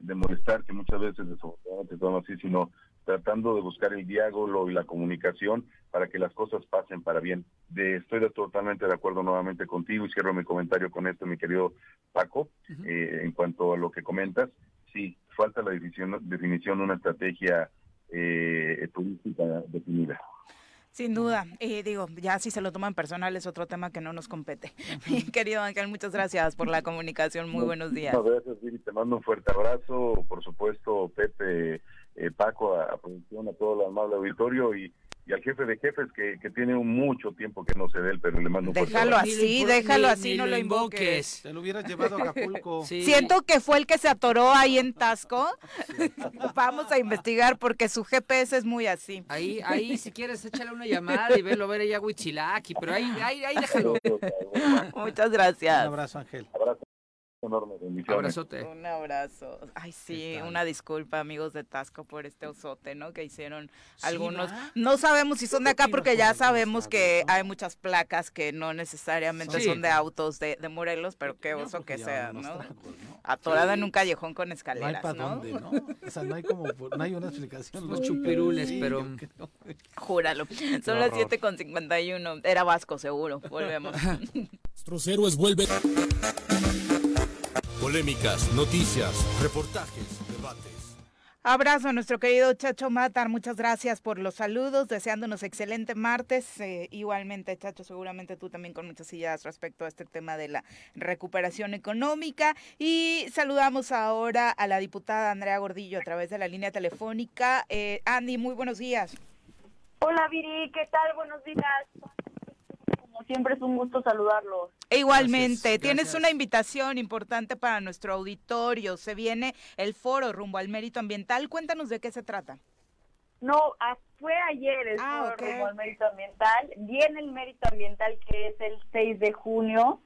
D: de, molestar, que muchas veces desafortunadamente todo así, sino tratando de buscar el diálogo y la comunicación para que las cosas pasen para bien. De, estoy totalmente de acuerdo nuevamente contigo y cierro mi comentario con esto, mi querido Paco, eh, en cuanto a lo que comentas. Sí, falta la definición, definición de una estrategia eh, turística definida.
A: Sin duda, y digo, ya si se lo toman personal es otro tema que no nos compete. querido Ángel, muchas gracias por la comunicación, muy buenos días.
D: Muchas gracias, Viri, te mando un fuerte abrazo, por supuesto, Pepe, eh, Paco, a, a producción, a todo el amable auditorio. Y, y al jefe de jefes que, que tiene mucho tiempo que no se dé él, pero le mando un fuerte
A: Déjalo
D: abrazo.
A: así, déjalo así, no lo invoques.
B: Te lo hubieras llevado a Acapulco.
C: Sí.
A: Siento que fue el que se atoró ahí en Tasco. Vamos a investigar porque su GPS es muy así.
C: Ahí, ahí, si quieres, échale una llamada y verlo ver allá a Huichilaki, pero ahí, ahí, ahí déjalo.
A: Muchas
B: Un
A: gracias.
B: abrazo, Ángel.
D: Abrazo enorme.
C: Abrazote.
A: Un abrazo. Ay, sí, una disculpa, amigos de Tasco, por este osote, ¿no? Que hicieron
B: Sí,
A: algunos. No sabemos si son de acá porque
B: por
A: ya sabemos que hay muchas placas que no necesariamente
C: Sí.
A: son de autos de, de Morelos, pero qué oso que sea, ¿no?
B: tragos, ¿no?
A: Atorada en un callejón con
B: No hay
A: escaleras,
B: para
A: ¿no?
B: dónde, ¿no? O sea, no hay como, no hay una explicación. Lógica.
C: chupirules,
B: Sí,
C: pero-.
A: Júralo. Son las
B: horror.
A: 7 con 51. Era Vasco, seguro. Volvemos.
E: Nuestros héroes vuelven. Polémicas, noticias, reportajes, debates.
A: Abrazo a nuestro querido Chacho Matar, muchas gracias por los saludos, deseándonos excelente martes. Eh, igualmente, Chacho, seguramente tú también con muchas ideas respecto a este tema de la recuperación económica. Y saludamos ahora a la diputada Andrea Gordillo a través de la línea telefónica. Eh, Andy, muy buenos días.
F: Hola Viri, ¿qué tal? Buenos días. Siempre es un gusto saludarlos.
A: E igualmente,
B: Gracias,
A: tienes
B: gracias.
A: una invitación importante para nuestro auditorio. Se viene el foro rumbo al mérito ambiental. Cuéntanos de qué se trata.
F: No, fue ayer el
A: Ah,
F: foro rumbo al mérito ambiental. Viene el mérito ambiental que es el 6 de junio.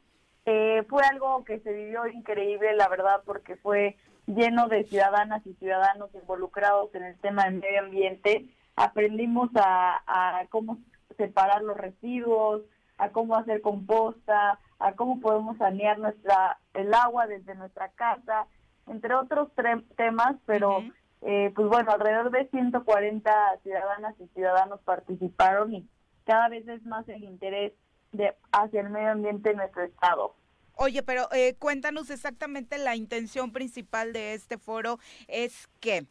F: Eh, fue algo que se vivió increíble, la verdad, porque fue lleno de ciudadanas y ciudadanos involucrados en el tema del medio ambiente. Aprendimos a, a cómo separar los residuos, a cómo hacer composta, a cómo podemos sanear nuestra el agua desde nuestra casa, entre otros temas, pero eh, pues bueno, alrededor de 140 ciudadanas y ciudadanos participaron y cada vez es más el interés de hacia el medio ambiente en nuestro estado.
A: Oye, pero eh, cuéntanos exactamente la intención principal de este foro es que.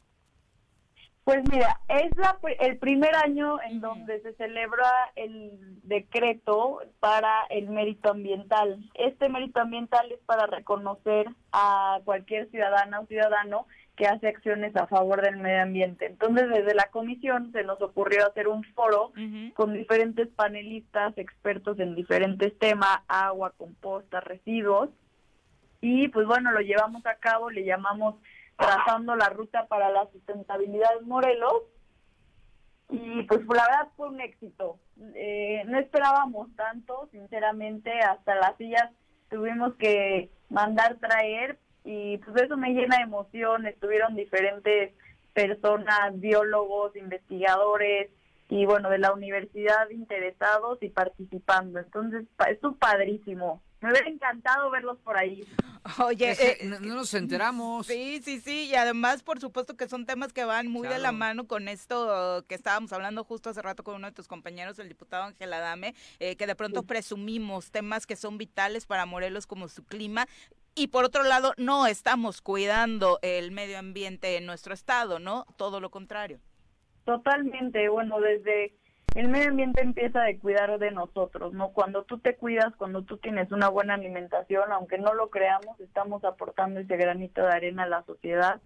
F: Pues mira, es la, el primer año en donde se celebra el decreto para el mérito ambiental. Este mérito ambiental es para reconocer a cualquier ciudadana o ciudadano que hace acciones a favor del medio ambiente. Entonces, desde la comisión se nos ocurrió hacer un foro con diferentes panelistas, expertos en diferentes temas, agua, composta, residuos. Y pues bueno, lo llevamos a cabo, le llamamos trazando la ruta para la sustentabilidad en Morelos. Y pues la verdad fue un éxito. Eh, no esperábamos tanto, sinceramente, hasta las sillas tuvimos que mandar traer y pues eso me llena de emoción. Estuvieron diferentes personas, biólogos, investigadores y bueno, de la universidad interesados y participando. Entonces, pa- estuvo padrísimo. Me hubiera encantado verlos por ahí.
A: Oye,
C: Es que
A: eh,
C: no, no nos enteramos.
A: Sí, sí, sí, y además, por supuesto que son temas que van muy de la
C: Claro.
A: mano con esto que estábamos hablando justo hace rato con uno de tus compañeros, el diputado Ángel Adame, eh, que de pronto presumimos temas que son vitales para Morelos como su clima. Y por otro lado, no estamos cuidando el medio ambiente en nuestro estado, ¿no? Todo lo contrario.
F: Totalmente, bueno, desde el medio ambiente empieza de cuidar de nosotros, ¿no? Cuando tú te cuidas, cuando tú tienes una buena alimentación, aunque no lo creamos, estamos aportando ese granito de arena a la sociedad.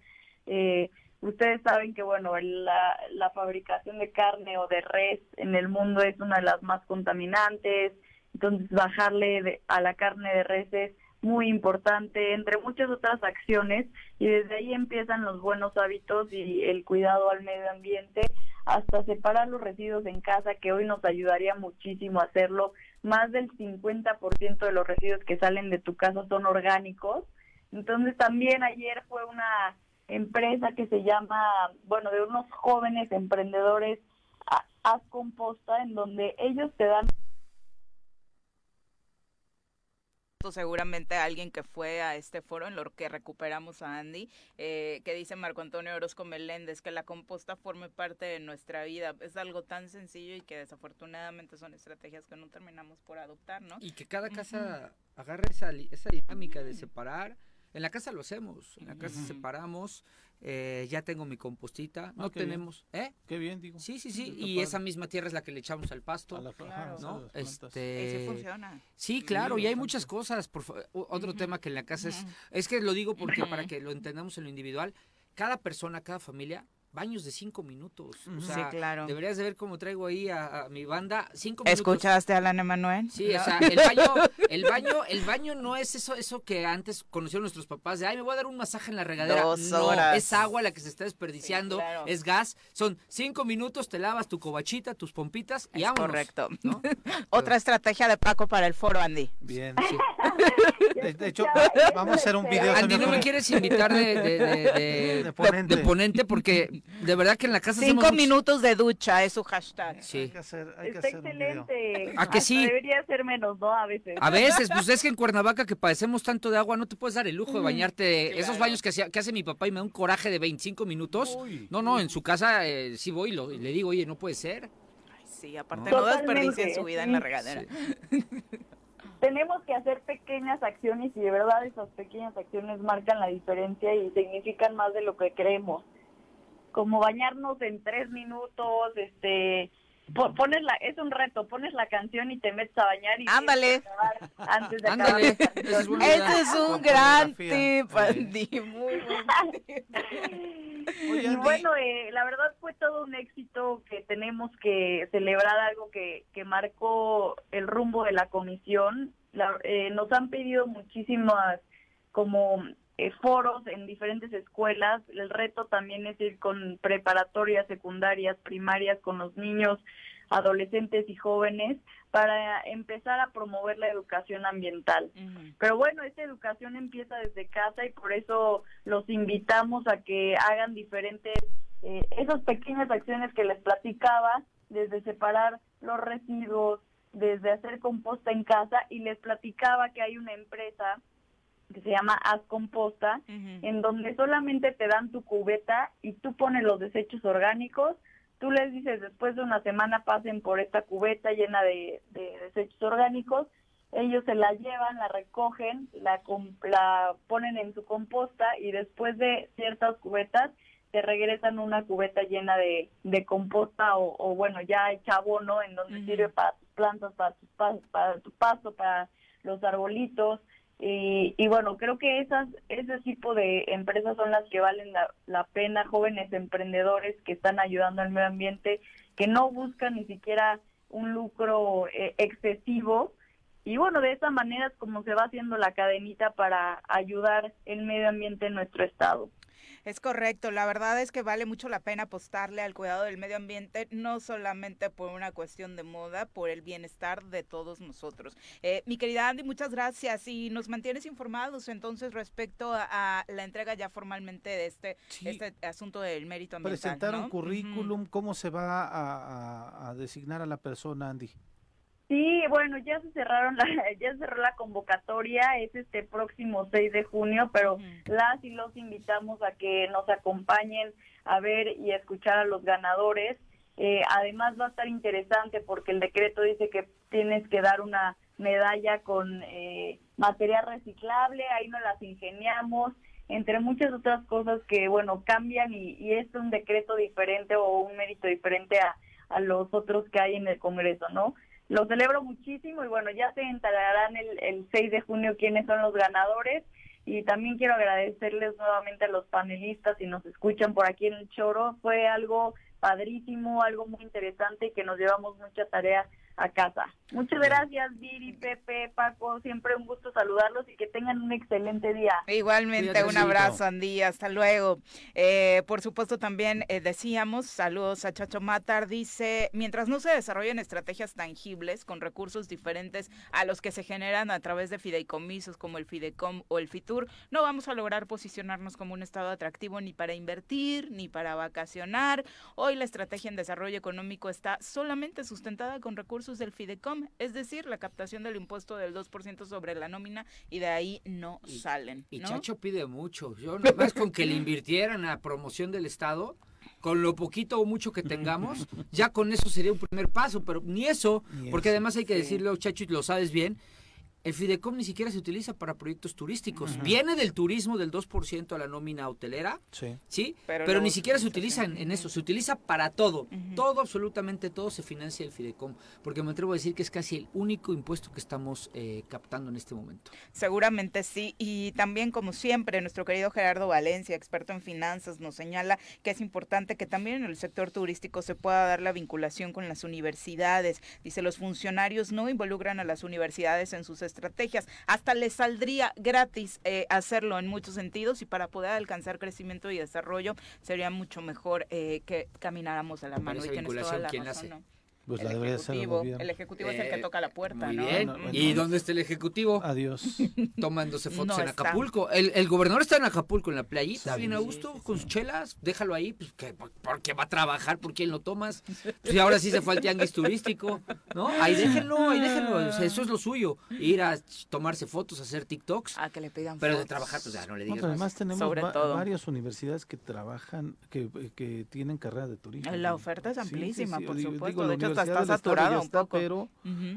F: Eh, ustedes saben que, bueno, la, la fabricación de carne o de res en el mundo es una de las más contaminantes, entonces bajarle de- a la carne de res es muy importante, entre muchas otras acciones, y desde ahí empiezan los buenos hábitos y el cuidado al medio ambiente, hasta separar los residuos en casa, que hoy nos ayudaría muchísimo a hacerlo. Más del 50% de los residuos que salen de tu casa son orgánicos. Entonces también ayer fue una empresa que se llama, bueno, de unos jóvenes emprendedores, Haz Composta, en donde ellos te dan
A: seguramente alguien que fue a este foro en lo que recuperamos a Andy, eh, que dice Marco Antonio Orozco Meléndez, que la composta forme parte de nuestra vida. Es algo tan sencillo y que desafortunadamente son estrategias que no terminamos por adoptar, ¿no?
C: Y que cada casa agarre esa, esa dinámica de separar. En la casa lo hacemos, en la casa separamos, eh, ya tengo mi compostita, no
B: Ah, bien.
C: tenemos, ¿eh?
B: Qué bien, digo.
C: Sí, sí, sí, y
B: padre.
C: esa misma tierra es la que le echamos al pasto,
B: A la- ajá,
A: Claro.
C: ¿no? Este,
A: funciona.
C: Sí, claro, y hay
B: bastante.
C: muchas cosas. Por, otro tema que en la casa es, es que lo digo porque para que lo entendamos en lo individual, cada persona, cada familia baños de cinco minutos. O
A: Sí,
C: sea,
A: claro.
C: deberías de ver cómo traigo ahí a, a mi banda. Cinco minutos.
A: ¿Escuchaste a Alan Emanuel?
C: Sí, o sea, el baño, el baño, el baño no es eso, eso que antes conocieron nuestros papás de ay me voy a dar un masaje en la regadera.
A: Dos
C: no,
A: horas.
C: es agua la que se está desperdiciando,
A: Sí, claro.
C: es gas. Son cinco minutos, te lavas tu cobachita, tus pompitas y
A: Es
C: vámonos.
A: correcto.
C: ¿no?
A: Otra estrategia de Paco para el foro, Andy.
B: Bien.
C: Sí.
B: De, de hecho, vamos a hacer un video.
C: Andy, no me quieres invitar de, de, de- de-
B: De ponente.
C: de ponente porque de verdad que en la casa
A: Cinco minutos de ducha es su hashtag.
B: Hay
C: Sí.
B: que hacer, hay que
F: Está
B: hacer
F: excelente.
C: ¿A que sí?
F: Debería ser menos, ¿no? A veces.
C: A veces, pues es que en Cuernavaca que padecemos tanto de agua, no te puedes dar el lujo de bañarte. Esos baños que, hacía, que hace mi papá y me da un coraje de 25 minutos.
B: Uy.
C: No, no, en su casa eh, sí voy y, lo- y le digo, oye, no puede ser.
A: Ay, sí, aparte
C: No.
A: no, desperdicien su vida en la
F: sí.
A: regadera.
F: Tenemos que hacer pequeñas acciones y de verdad esas pequeñas acciones marcan la diferencia y significan más de lo que creemos. Como bañarnos en tres minutos, este, po- pones la, es un reto, pones la canción y te metes a bañar y
A: Ándale.
F: antes de acabar canción.
C: es.
A: Ese es un gran tip, Andy. Muy buen tip.
B: Oye,
F: Y
B: Andy,
F: bueno, eh, la verdad fue todo un éxito que tenemos que celebrar algo que, que marcó el rumbo de la comisión. La- eh, nos han pedido muchísimas como eh, foros en diferentes escuelas. El reto también es ir con preparatorias, secundarias, primarias, con los niños, adolescentes y jóvenes para empezar a promover la educación ambiental. Pero bueno, esta educación empieza desde casa y por eso los invitamos a que hagan diferentes, eh, esas pequeñas acciones que les platicaba, desde separar los residuos, desde hacer composta en casa y les platicaba que hay una empresa que se llama Haz Composta, en donde solamente te dan tu cubeta y tú pones los desechos orgánicos, tú les dices después de una semana pasen por esta cubeta llena de, de desechos orgánicos, ellos se la llevan, la recogen, la, com- la ponen en su composta y después de ciertas cubetas te regresan una cubeta llena de, de composta o, o bueno, ya hecha abono en donde sirve para tus plantas, para, tus para tu pasto, para los arbolitos. Y, y bueno, creo que esas ese tipo de empresas son las que valen la, la pena, jóvenes emprendedores que están ayudando al medio ambiente, que no buscan ni siquiera un lucro eh, excesivo. Y bueno, de esa manera es como se va haciendo la cadenita para ayudar el medio ambiente en nuestro estado.
A: Es correcto, la verdad es que vale mucho la pena apostarle al cuidado del medio ambiente, no solamente por una cuestión de moda, por el bienestar de todos nosotros. Eh, mi querida Andy, muchas gracias y nos mantienes informados entonces respecto a, a la entrega ya formalmente de este,
B: Sí.
A: este asunto del mérito ambiental.
B: presentar un currículum, ¿cómo se va a, a- a designar a la persona, Andy?
F: Sí, bueno, ya se cerraron la, ya se cerró la convocatoria, es este próximo 6 de junio, pero las y los invitamos a que nos acompañen a ver y a escuchar a los ganadores. Eh, además va a estar interesante porque el decreto dice que tienes que dar una medalla con eh, material reciclable, ahí nos las ingeniamos, entre muchas otras cosas que, bueno, cambian y, y es un decreto diferente o un mérito diferente a, a los otros que hay en el Congreso, ¿no? Lo celebro muchísimo y bueno, ya se enterarán el, el 6 de junio quiénes son los ganadores y también quiero agradecerles nuevamente a los panelistas si nos escuchan por aquí en el Choro. Fue algo padrísimo, algo muy interesante y que nos llevamos mucha tarea a casa. Muchas gracias, Viri, Pepe, Paco, siempre un gusto saludarlos y que tengan un excelente día.
A: Igualmente,
C: Cuídate,
A: un abrazo, Andy, hasta luego. Eh, por supuesto, también eh, decíamos, saludos a Chacho Matar, dice, mientras no se desarrollen estrategias tangibles con recursos diferentes a los que se generan a través de fideicomisos como el Fidecom o el Fitur, no vamos a lograr posicionarnos como un estado atractivo ni para invertir, ni para vacacionar. Hoy la estrategia en desarrollo económico está solamente sustentada con recursos del Fidecom, es decir, la captación del impuesto del 2% sobre la nómina y de ahí no
C: Y-
A: salen.
C: Y
A: ¿no?
C: Chacho pide mucho. Yo nomás con que le invirtieran a promoción del Estado, con lo poquito o mucho que tengamos, ya con eso sería un primer paso, pero ni eso,
B: Ni
C: porque
B: eso.
C: además hay que
A: Sí.
C: decirlo, Chacho, y lo sabes bien, el Fidecom ni siquiera se utiliza para proyectos turísticos. Viene del turismo del 2% a la nómina hotelera,
B: Sí.
C: ¿sí?
A: Pero
C: Pero,
A: no
C: ni siquiera se
A: utiliza,
C: en eso, se utiliza para todo. Todo, absolutamente todo se financia el Fidecom. Porque me atrevo a decir que es casi el único impuesto que estamos eh, captando en este momento.
A: Seguramente sí. Y también, como siempre, nuestro querido Gerardo Valencia, experto en finanzas, nos señala que es importante que también en el sector turístico se pueda dar la vinculación con las universidades. Dice, los funcionarios no involucran a las universidades en sus estrategias. Hasta les saldría gratis eh, hacerlo en muchos sentidos y para poder alcanzar crecimiento y desarrollo sería mucho mejor eh, que camináramos a la mano.
C: esa
A: Y tienes toda
C: vinculación,
A: la
C: ¿quién la
A: razón,
C: hace?
A: ¿no?
B: Pues
A: el
B: la debería hacer el
A: ejecutivo,
B: gobierno.
A: el ejecutivo es el que
C: Eh,
A: toca la puerta,
C: Muy
A: ¿no?
C: bien. ¿Y dónde está el Ejecutivo?
B: Adiós.
C: Tomándose fotos
A: No
C: en. Acapulco. El, el gobernador está en Acapulco, en la playita,
B: Sí,
C: bien a gusto,
A: sí,
C: con
A: sí.
C: sus chelas. Déjalo ahí, pues, que, porque va a trabajar, ¿por quién lo tomas? Pues y ahora sí se fue al tianguis turístico, ¿no? Ahí déjenlo, ahí déjenlo. o sea, eso es lo suyo. Ir a tomarse fotos, hacer TikToks.
A: A que le pidan
C: Pero de trabajar, pues ya no le
B: No,
C: digas
B: pero
C: más.
B: además tenemos
A: Sobre
B: va-
A: todo.
B: varias universidades que trabajan, que, que tienen carrera de turismo.
A: La oferta es
B: Sí, sí,
A: amplísima,
B: sí.
A: por
B: Digo,
A: supuesto. De hecho, hasta está saturada un
B: está,
A: poco.
B: Pero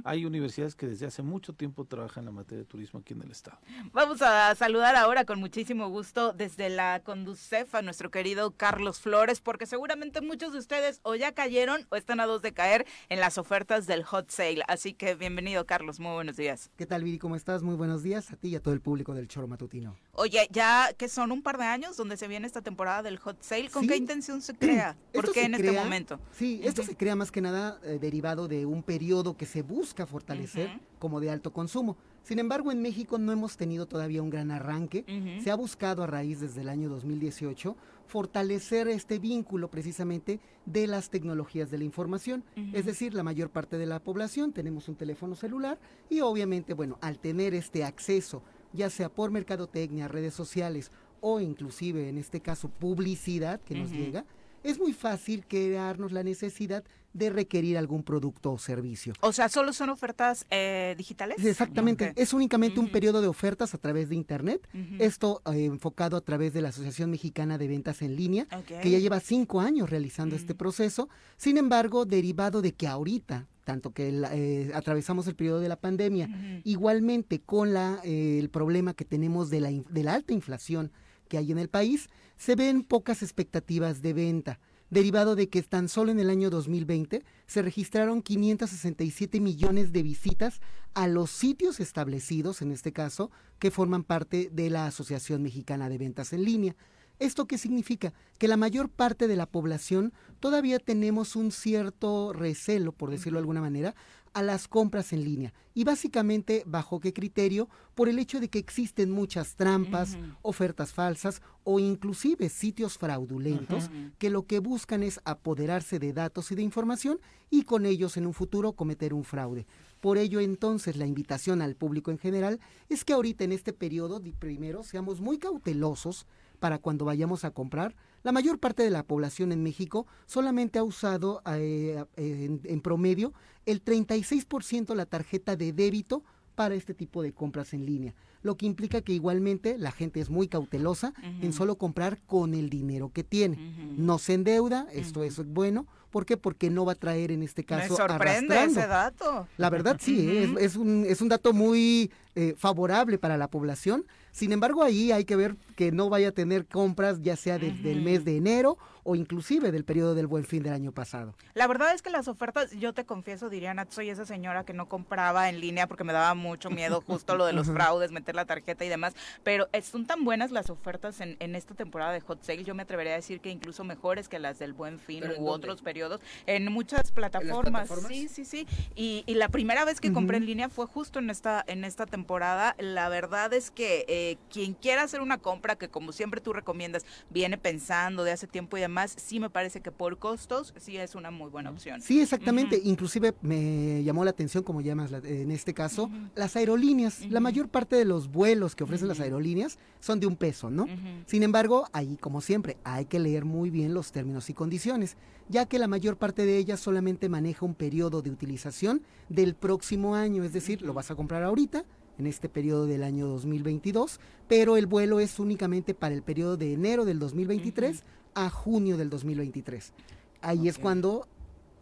B: hay universidades que desde hace mucho tiempo trabajan en la materia de turismo aquí en el Estado.
A: Vamos a saludar ahora con muchísimo gusto desde la Conducef a nuestro querido Carlos Flores, porque seguramente muchos de ustedes o ya cayeron o están a dos de caer en las ofertas del hot sale. Así que bienvenido, Carlos. Muy buenos días.
G: ¿Qué tal, Viri? ¿Cómo estás? Muy buenos días a ti y a todo el público del Choro Matutino.
A: Oye, ya que son un par de años donde se viene esta temporada del hot sale, ¿con
G: Sí.
A: qué intención se crea? ¿Por
G: Esto
A: qué en este momento?
G: Sí, esto se crea más que nada eh, derivado de un periodo que se busca fortalecer como de alto consumo. Sin embargo, en México no hemos tenido todavía un gran arranque. Se ha buscado a raíz desde el año 2018 fortalecer este vínculo precisamente de las tecnologías de la información. Es decir, la mayor parte de la población tenemos un teléfono celular y obviamente, bueno, al tener este acceso, ya sea por mercadotecnia, redes sociales o inclusive en este caso publicidad que nos llega, es muy fácil crearnos la necesidad de requerir algún producto o servicio.
A: O sea, ¿solo son ofertas eh, digitales?
G: Exactamente, es únicamente un periodo de ofertas a través de Internet, esto eh, enfocado a través de la Asociación Mexicana de Ventas en Línea, que ya lleva cinco años realizando este
A: Mm.
G: proceso, sin embargo, derivado de que ahorita, tanto que el, eh, atravesamos el periodo de la pandemia, igualmente con la, eh, el problema que tenemos de la, de la alta inflación que hay en el país, se ven pocas expectativas de venta, derivado de que tan solo en el año 2020 se registraron 567 millones de visitas a los sitios establecidos, en este caso, que forman parte de la Asociación Mexicana de Ventas en Línea. ¿Esto qué significa? Que la mayor parte de la población todavía tenemos un cierto recelo, por decirlo de alguna manera, a las compras en línea. Y básicamente, ¿bajo qué criterio? Por el hecho de que existen muchas trampas, ofertas falsas o inclusive sitios fraudulentos que lo que buscan es apoderarse de datos y de información y con ellos en un futuro cometer un fraude. Por ello entonces la invitación al público en general es que ahorita en este periodo primero seamos muy cautelosos para cuando vayamos a comprar. La mayor parte de la población en México solamente ha usado eh, en, en promedio el 36% la tarjeta de débito para este tipo de compras en línea, lo que implica que igualmente la gente es muy cautelosa en solo comprar con el dinero que tiene. No se endeuda, esto es bueno, ¿por qué? Porque no va a traer en este
A: Me
G: caso
A: sorprende
G: arrastrando.
A: ese dato.
G: La verdad sí, es, es un, es un dato muy eh, favorable para la población. Sin embargo, ahí hay que ver que no vaya a tener compras ya sea desde el mes de enero o inclusive del periodo del buen fin del año pasado.
A: La verdad es que las ofertas, yo te confieso, Diriana, soy esa señora que no compraba en línea porque me daba mucho miedo justo lo de los fraudes, meter la tarjeta y demás, pero eh, son tan buenas las ofertas en, en esta temporada de Hot Sale, yo me atrevería a decir que incluso mejores que las del Buen Fin
C: ¿Pero en
A: u
C: dónde?
A: otros periodos, en muchas plataformas.
C: plataformas?
A: Sí, sí, sí. Y, y la primera vez que compré en línea fue justo en esta, en esta temporada. La verdad es que eh, quien quiera hacer una compra que como siempre tú recomiendas, viene pensando de hace tiempo y demás, sí me parece que por costos sí es una muy buena opción.
G: Sí, exactamente.
A: Ujú.
G: Inclusive me llamó la atención, como llamas la- en este caso, las aerolíneas. La mayor parte de los vuelos que ofrecen las aerolíneas son de un peso, ¿no? Sin embargo, ahí, como siempre, hay que leer muy bien los términos y condiciones, ya que la mayor parte de ellas solamente maneja un periodo de utilización del próximo año, es decir, lo vas a comprar ahorita, en este periodo del año 2022, pero el vuelo es únicamente para el periodo de enero del 2023 a junio del 2023. Ahí es cuando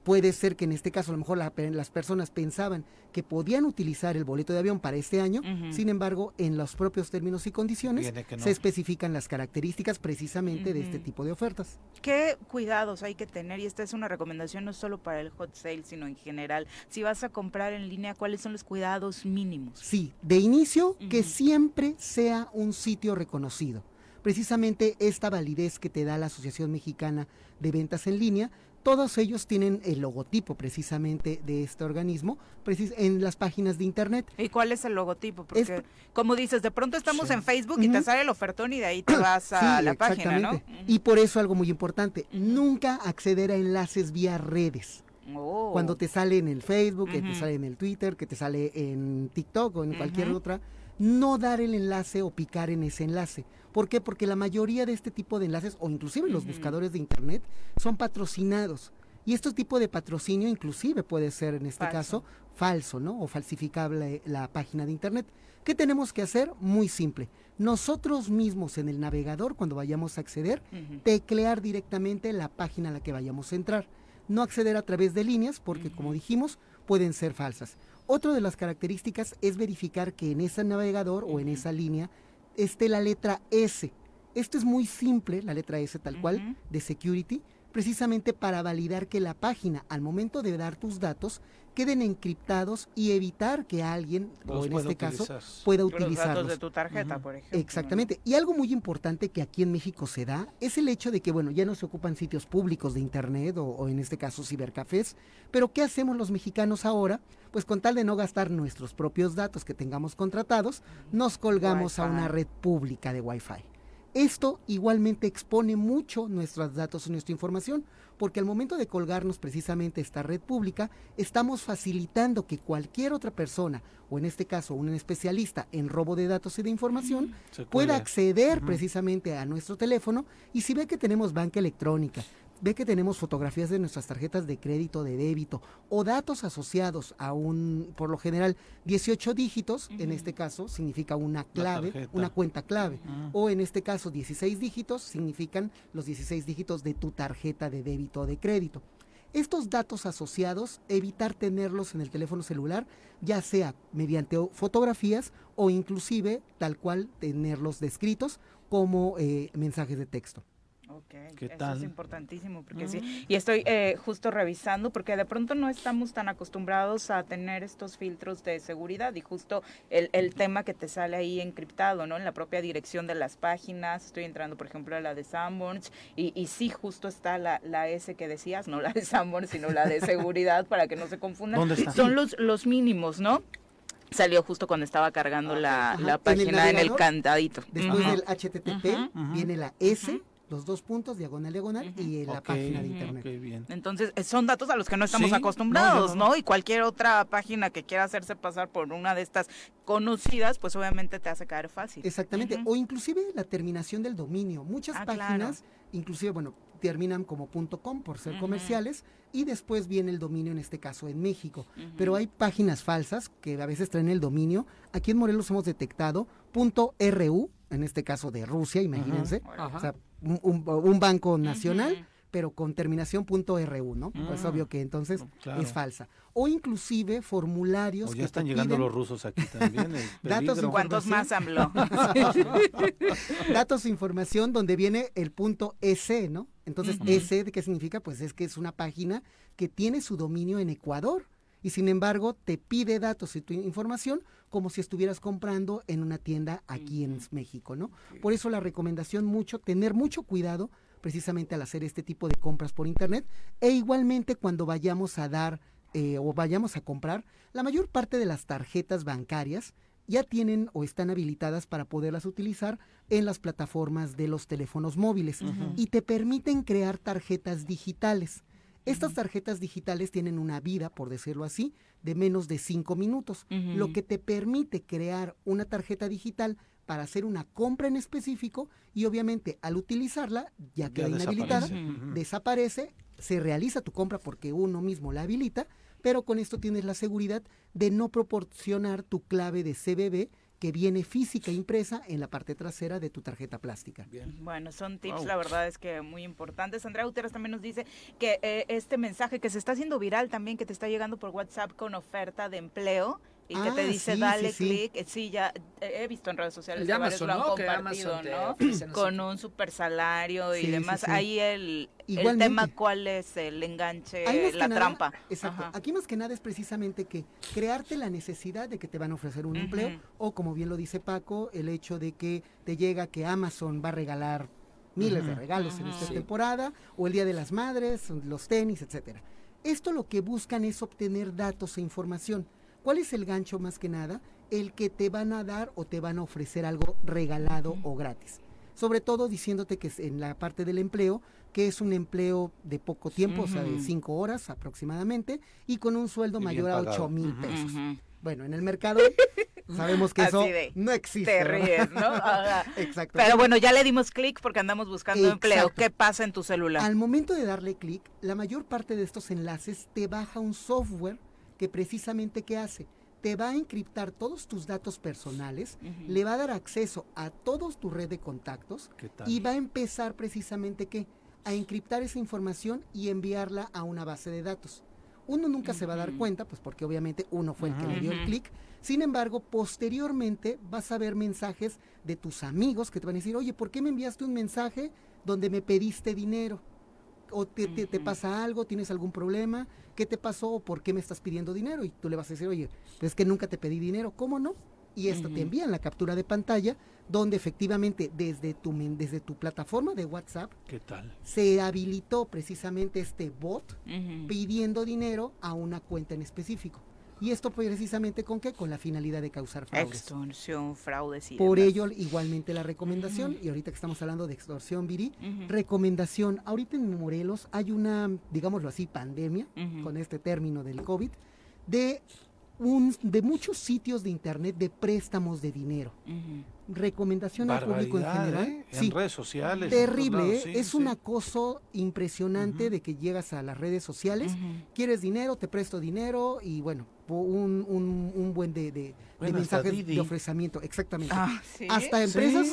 G: Puede ser que en este caso a lo mejor las personas pensaban que podían utilizar el boleto de avión para este año, sin embargo, en los propios términos y condiciones se especifican las características precisamente de este tipo de ofertas.
A: ¿Qué cuidados hay que tener? Y esta es una recomendación no solo para el hot sale, sino en general. Si vas a comprar en línea, ¿cuáles son los cuidados mínimos?
G: Sí, de inicio, que siempre sea un sitio reconocido precisamente esta validez que te da la Asociación Mexicana de Ventas en Línea todos ellos tienen el logotipo precisamente de este organismo en las páginas de internet.
A: ¿Y cuál es el logotipo? Porque, como dices, de pronto estamos en Facebook y te sale el ofertón y de ahí te vas a la página, ¿no?
G: Y por eso algo muy importante, nunca acceder a enlaces vía redes. Oh. Cuando te sale en el Facebook, que te sale en el Twitter, que te sale en TikTok o en cualquier otra, no dar el enlace o picar en ese enlace. ¿Por qué? Porque la mayoría de este tipo de enlaces, o inclusive los buscadores de Internet, son patrocinados. Y este tipo de patrocinio inclusive puede ser, en este caso, falso, ¿no? O falsificable la página de Internet. ¿Qué tenemos que hacer? Muy simple. Nosotros mismos en el navegador, cuando vayamos a acceder, teclear directamente la página a la que vayamos a entrar. No acceder a través de líneas, porque como dijimos, pueden ser falsas. Otra de las características es verificar que en ese navegador o en esa línea esté la letra S. Esto es muy simple, la letra S tal cual, de security, precisamente para validar que la página, al momento de dar tus datos, queden encriptados y evitar que alguien, o en este caso, pueda utilizarlos. Los datos
A: de tu tarjeta, por ejemplo.
G: Exactamente. Y algo muy importante que aquí en México se da es el hecho de que, bueno, ya no se ocupan sitios públicos de Internet o, o en este caso cibercafés, pero ¿qué hacemos los mexicanos ahora? Pues con tal de no gastar nuestros propios datos que tengamos contratados, nos colgamos a una red pública de Wi-Fi. Esto igualmente expone mucho nuestros datos y nuestra información, porque al momento de colgarnos precisamente esta red pública, estamos facilitando que cualquier otra persona, o en este caso un especialista en robo de datos y de información, pueda acceder precisamente a nuestro teléfono y si ve que tenemos banca electrónica, ve que tenemos fotografías de nuestras tarjetas de crédito, de débito o datos asociados a un, por lo general, 18 dígitos, en este caso significa una clave, una cuenta clave, o en este caso 16 dígitos significan los 16 dígitos de tu tarjeta de débito o de crédito. Estos datos asociados, evitar tenerlos en el teléfono celular, ya sea mediante fotografías o inclusive tal cual tenerlos descritos como eh, mensajes de texto.
A: Ok, eso es importantísimo, porque sí. Y estoy eh, justo revisando, porque de pronto no estamos tan acostumbrados a tener estos filtros de seguridad y justo el, el tema que te sale ahí encriptado, ¿no? En la propia dirección de las páginas. Estoy entrando, por ejemplo, a la de Sanborns y, y sí, justo está la, la S que decías, no la de Sanborns, sino la de seguridad, para que no se confundan. ¿Dónde está? Son los, los mínimos, ¿no? Salió justo cuando estaba cargando la, la, página en el, candadito.
G: Después del HTTP viene la S los dos puntos, diagonal, diagonal, y la página de internet.
A: Entonces, eh, son datos a los que no estamos acostumbrados, no, Y cualquier otra página que quiera hacerse pasar por una de estas conocidas, pues obviamente te hace caer fácil.
G: Exactamente, o inclusive la terminación del dominio. Muchas ah, páginas, inclusive, bueno, terminan como .com por ser comerciales y después viene el dominio en este caso en México. Pero hay páginas falsas que a veces traen el dominio. Aquí en Morelos hemos detectado .ru, en este caso de Rusia, imagínense. O sea, un, banco nacional, pero con terminación .ru, ¿no? Pues obvio que entonces es falsa. O inclusive formularios. O
B: ya están llegando los rusos aquí también.
A: datos ¿Cuántos más AMLO?
G: datos información donde viene el punto S, ¿no? Entonces, S, ¿de qué significa? Pues es que es una página que tiene su dominio en Ecuador y sin embargo te pide datos y tu información como si estuvieras comprando en una tienda aquí en México, ¿no? Por eso la recomendación mucho, tener mucho cuidado precisamente al hacer este tipo de compras por internet e igualmente cuando vayamos a dar eh, o vayamos a comprar, la mayor parte de las tarjetas bancarias ya tienen o están habilitadas para poderlas utilizar en las plataformas de los teléfonos móviles y te permiten crear tarjetas digitales. Estas tarjetas digitales tienen una vida, por decirlo así, de menos de cinco minutos, lo que te permite crear una tarjeta digital para hacer una compra en específico y obviamente al utilizarla, ya queda inhabilitada, desaparece, se realiza tu compra porque uno mismo la habilita, pero con esto tienes la seguridad de no proporcionar tu clave de CBB que viene física impresa en la parte trasera de tu tarjeta plástica.
A: Bueno, son tips, la verdad es que muy importantes. Andrea Uteras también nos dice que eh, este mensaje que se está haciendo viral también, que te está llegando por WhatsApp con oferta de empleo, y que te
G: Ah,
A: dice
G: sí,
A: dale
G: sí,
A: clic, eh, sí, ya eh, he visto en redes sociales que varios
C: Amazon,
A: lo han compartido, ¿no? Con un super salario y demás.
G: sí.
A: Ahí el, el tema, ¿cuál es el enganche, la
G: nada-
A: trampa?
G: Exacto.
A: Ajá.
G: Aquí más que nada es precisamente que crearte la necesidad de que te van a ofrecer un empleo o como bien lo dice Paco, el hecho de que te llega que Amazon va a regalar miles de regalos en esta
C: Sí.
G: temporada o el Día de las Madres, los tenis, etcétera. Esto lo que buscan es obtener datos e información. ¿Cuál es el gancho más que nada? El que te van a dar o te van a ofrecer algo regalado o gratis. Sobre todo diciéndote que es en la parte del empleo, que es un empleo de poco tiempo, o sea, de cinco horas aproximadamente, y con un sueldo
B: Y
G: mayor a. 8 mil pesos. Bueno, en el mercado sabemos que eso
A: de,
G: no existe.
A: Te ríes, ¿no?
G: Exacto.
A: Pero bueno, ya le dimos clic porque andamos buscando empleo. ¿Qué pasa en tu celular?
G: Al momento de darle clic, la mayor parte de estos enlaces te baja un software que precisamente ¿qué hace? Te va a encriptar todos tus datos personales, le va a dar acceso a todos tu red de contactos
B: ¿Qué tal?
G: y va a empezar precisamente ¿qué? A encriptar esa información y enviarla a una base de datos. Uno nunca se va a dar cuenta, pues porque obviamente uno fue el que le dio el clic. Sin embargo, posteriormente vas a ver mensajes de tus amigos que te van a decir, oye, ¿por qué me enviaste un mensaje donde me pediste dinero? ¿O te, te- te pasa algo? ¿Tienes algún problema? ¿Qué te pasó? ¿O por qué me estás pidiendo dinero? Y tú le vas a decir, oye, pues es que nunca te pedí dinero. ¿Cómo no? Y esto te
A: Ujú.
G: envían la captura de pantalla donde efectivamente desde tu, desde tu plataforma de WhatsApp
B: ¿Qué tal?
G: se habilitó precisamente este bot pidiendo dinero a una cuenta en específico. Y esto precisamente con qué? Con la finalidad de causar fraudes.
A: Extorsión, fraudes y
G: Por
A: demás.
G: ello, igualmente la recomendación, y ahorita que estamos hablando de extorsión, Viri, recomendación, ahorita en Morelos hay una, digámoslo así, pandemia, con este término del COVID, de, un, de muchos sitios de internet de préstamos de dinero. Recomendación al público en general.
B: ¿eh? En
G: sí,
B: redes sociales.
G: terrible,
B: lados,
G: ¿eh?
B: sí,
G: es
B: sí.
G: un acoso impresionante de que llegas a las redes sociales, quieres dinero, te presto dinero y bueno, un, un, un buen de, de- de
B: Bueno,
G: mensajes
B: Didi.
G: de ofrecimiento, exactamente.
A: Ah, ¿sí?
G: Hasta empresas,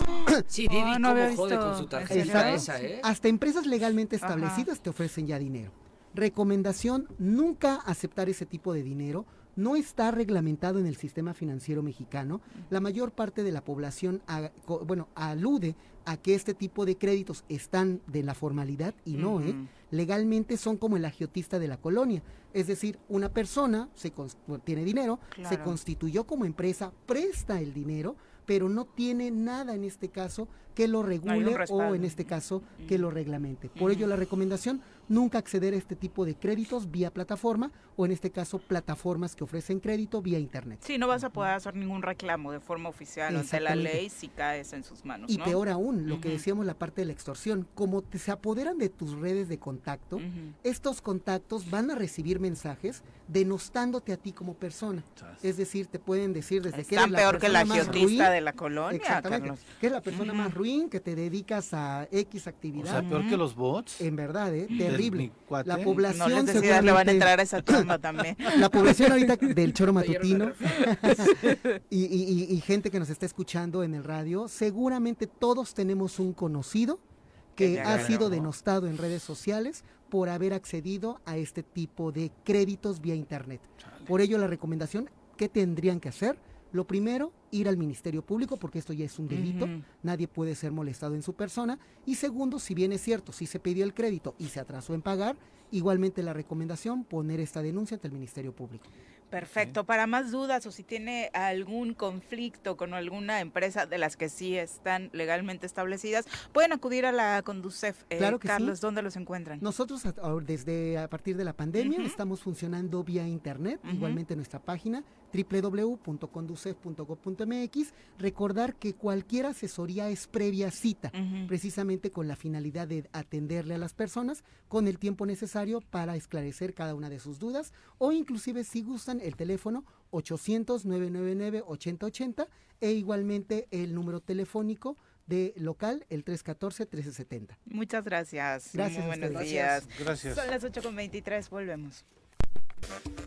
C: Sí, Didi,
A: Oh, no
C: jode con su
A: ¿En
C: tarjeta esa, ¿eh?
G: hasta empresas legalmente
A: Ajá.
G: establecidas te ofrecen ya dinero. Recomendación, nunca aceptar ese tipo de dinero. No está reglamentado en el sistema financiero mexicano. La mayor parte de la población, a- bueno, alude a que este tipo de créditos están de la formalidad y no, ¿eh? Legalmente son como el agiotista de la colonia. Es decir, una persona se tiene dinero, se constituyó como empresa, presta el dinero, pero no tiene nada en este caso que lo regule o en este caso que lo reglamente. Por ello
A: Ujú.
G: la recomendación, nunca acceder a este tipo de créditos vía plataforma o en este caso plataformas que ofrecen crédito vía internet.
A: Sí, no vas a poder hacer ningún reclamo de forma oficial ante la ley si caes en sus manos,
G: Y
A: ¿no?
G: peor aún, lo que decíamos la parte de la extorsión, como te- se apoderan de tus redes de contacto, estos contactos van a recibir mensajes denostándote a ti como persona. Es decir, te pueden decir desde que
A: Están
G: eres la
A: peor que la
G: persona más ruin,
A: de la colonia,
G: Exactamente,
A: Carlos.
G: que es la persona más ruin, que te dedicas a X
B: O
G: actividad.
B: sea, peor que los bots.
G: en verdad, ¿eh?
B: del
G: terrible. La
A: No
G: población
A: les le van a entrar a esa también.
G: La población ahorita del choro matutino y, y- y- y gente que nos está escuchando en el radio, seguramente todos tenemos un conocido
A: Que
G: ha sido denostado en redes sociales por haber accedido a este tipo de créditos vía internet. Por ello la recomendación, ¿qué tendrían que hacer? Lo primero, ir al Ministerio Público, porque esto ya es un delito, nadie puede ser molestado en su persona. Y segundo, si bien es cierto, si se pidió el crédito y se atrasó en pagar, igualmente la recomendación, poner esta denuncia ante el Ministerio Público.
A: Perfecto. Para más dudas o si tiene algún conflicto con alguna empresa de las que sí están legalmente establecidas, pueden acudir a la Conducef. Eh,
G: Claro que sí.
A: Carlos, ¿dónde los encuentran?
G: Nosotros a- desde a partir de la pandemia estamos funcionando vía internet,
A: Ujú.
G: igualmente nuestra página www.conducef.gov.mx. Recordar que cualquier asesoría es previa cita, precisamente con la finalidad de atenderle a las personas con el tiempo necesario para esclarecer cada una de sus dudas o inclusive si gustan el teléfono 800-999-8080 e igualmente el número telefónico de local el 314-1370.
A: Muchas gracias.
G: Gracias
A: Muy buenos días.
B: Gracias.
A: Son las 8.23, volvemos.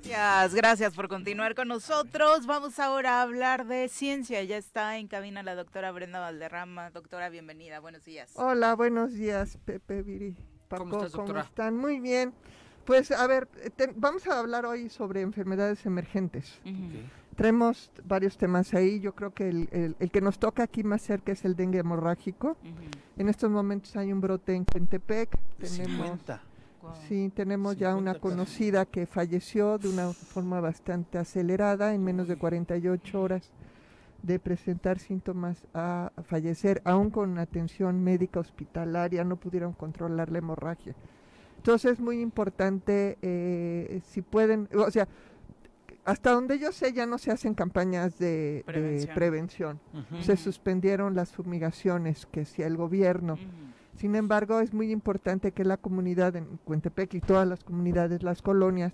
A: Gracias, gracias por continuar con nosotros. Vamos ahora a hablar de ciencia. Ya está en cabina la doctora Brenda Valderrama. Doctora, bienvenida. Buenos días.
H: Hola, buenos días, Pepe Viri.
C: Paco, ¿Cómo estás, doctora?
H: están? Muy bien. Pues a ver, vamos a hablar hoy sobre enfermedades emergentes. Tenemos varios temas ahí. Yo creo que el, el, que nos toca aquí más cerca es el dengue hemorrágico. En estos momentos hay un brote en Cuentepec.
B: Tenemos,
H: Sí, tenemos ya una conocida que falleció de una forma bastante acelerada, en menos de 48 horas de presentar síntomas a fallecer, aún con atención médica hospitalaria, no pudieron controlar la hemorragia. Entonces es muy importante, eh, si pueden, o sea, hasta donde yo sé ya no se hacen campañas de prevención. Se suspendieron las fumigaciones que hacía el gobierno. Sin embargo, es muy importante que la comunidad en Cuentepec y todas las comunidades, las colonias,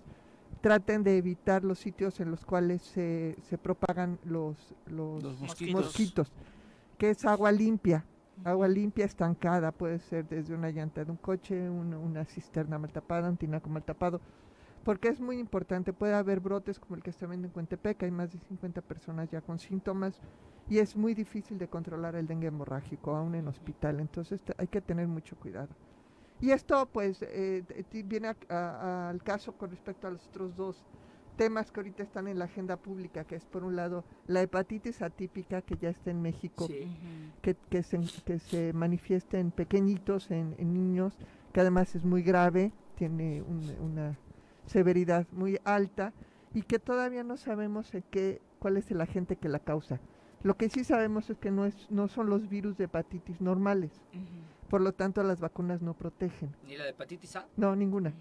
H: traten de evitar los sitios en los cuales se, se propagan los, los, mosquitos. que es agua limpia. Agua limpia estancada, puede ser desde una llanta de un coche, una cisterna mal tapada, un tinaco mal tapado, porque es muy importante. Puede haber brotes como el que está viendo en Cuentepec, hay más de 50 personas ya con síntomas y es muy difícil de controlar el dengue hemorrágico aún en hospital, entonces hay que tener mucho cuidado. Y esto pues eh, viene al caso con respecto a los otros dos temas que ahorita están en la agenda pública, que es por un lado la hepatitis atípica que ya está en México, que, que, se, que se manifiesta en pequeñitos, en, niños, que además es muy grave, tiene una severidad muy alta y que todavía no sabemos qué, cuál es el agente que la causa. Lo que sí sabemos es que no, es, no son los virus de hepatitis normales. Por lo tanto, las vacunas no protegen.
C: ¿Ni la de hepatitis A?
H: No, ninguna.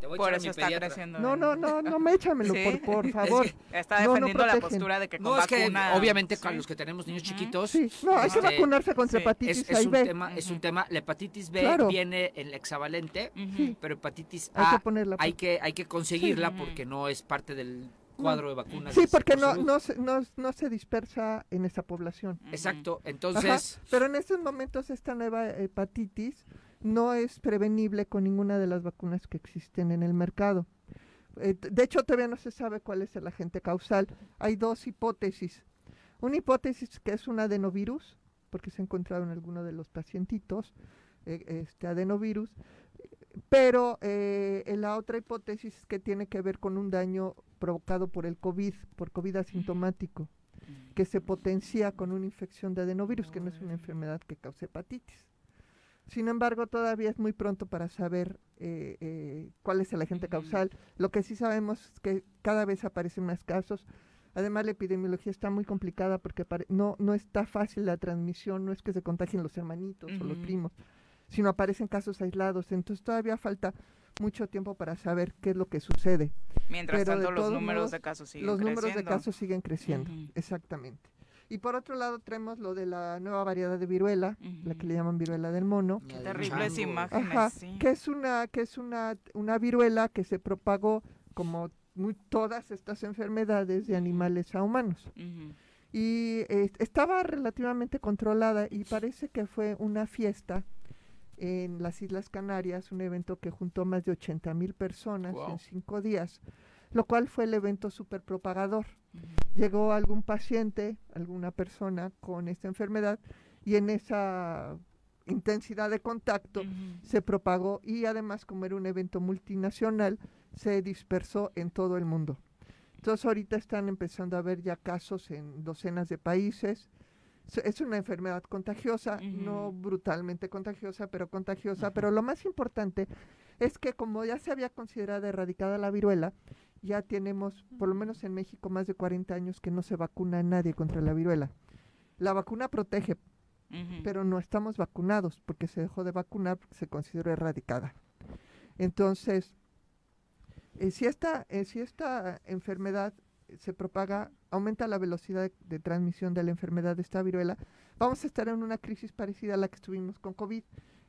C: Te voy
A: por
C: a
A: eso está creciendo.
H: No, no, no, no me échamelo, por, por favor.
A: está defendiendo la postura de que con
C: no,
A: es que
C: obviamente con los que tenemos niños chiquitos.
H: Sí, no, hay que este, vacunarse contra hepatitis
C: es,
H: es un
C: Tema, Es un tema, la hepatitis B viene en el hexavalente, pero hepatitis A hay que, ponerla, hay que, hay que conseguirla porque no es parte del cuadro de vacunas.
H: Sí, porque no, no, se, no, no, se dispersa en esa población.
C: Exacto, entonces...
H: pero en estos momentos esta nueva hepatitis no es prevenible con ninguna de las vacunas que existen en el mercado. Eh, de hecho, todavía no se sabe cuál es el agente causal. Hay dos hipótesis. Una hipótesis que es un adenovirus, porque se ha encontrado en alguno de los pacientitos, eh, este adenovirus, pero eh, la otra hipótesis es que tiene que ver con un daño provocado por el COVID, por COVID asintomático, que se potencia con una infección de adenovirus, que no es una enfermedad que cause hepatitis. Sin embargo, todavía es muy pronto para saber eh, eh, cuál es el agente causal. Lo que sí sabemos es que cada vez aparecen más casos. Además, la epidemiología está muy complicada porque no, no está fácil la transmisión, no es que se contagien los hermanitos o los primos, sino aparecen casos aislados. Entonces todavía falta mucho tiempo para saber qué es lo que sucede.
A: Mientras tanto, los números de casos siguen
H: los
A: creciendo.
H: Los números de casos siguen creciendo, exactamente. Y por otro lado tenemos lo de la nueva variedad de viruela, la que le llaman viruela del mono.
A: Qué terribles imágenes,
H: Que es una que es una una viruela que se propagó como muy, todas estas enfermedades de animales a humanos. Y eh, estaba relativamente controlada y parece que fue una fiesta en las Islas Canarias, un evento que juntó más de 80 mil personas en cinco días, lo cual fue el evento super propagador. Llegó algún paciente, alguna persona con esta enfermedad y en esa intensidad de contacto se propagó y además como era un evento multinacional se dispersó en todo el mundo. Entonces ahorita están empezando a haber ya casos en docenas de países, es una enfermedad contagiosa, no brutalmente contagiosa, pero contagiosa. Pero lo más importante es que como ya se había considerado erradicada la viruela, ya tenemos, por lo menos en México, más de 40 años que no se vacuna a nadie contra la viruela. La vacuna protege, pero no estamos vacunados porque se dejó de vacunar porque se consideró erradicada. Entonces, eh, si, esta, eh, si esta enfermedad se propaga, aumenta la velocidad de, transmisión de la enfermedad de esta viruela, vamos a estar en una crisis parecida a la que estuvimos con COVID,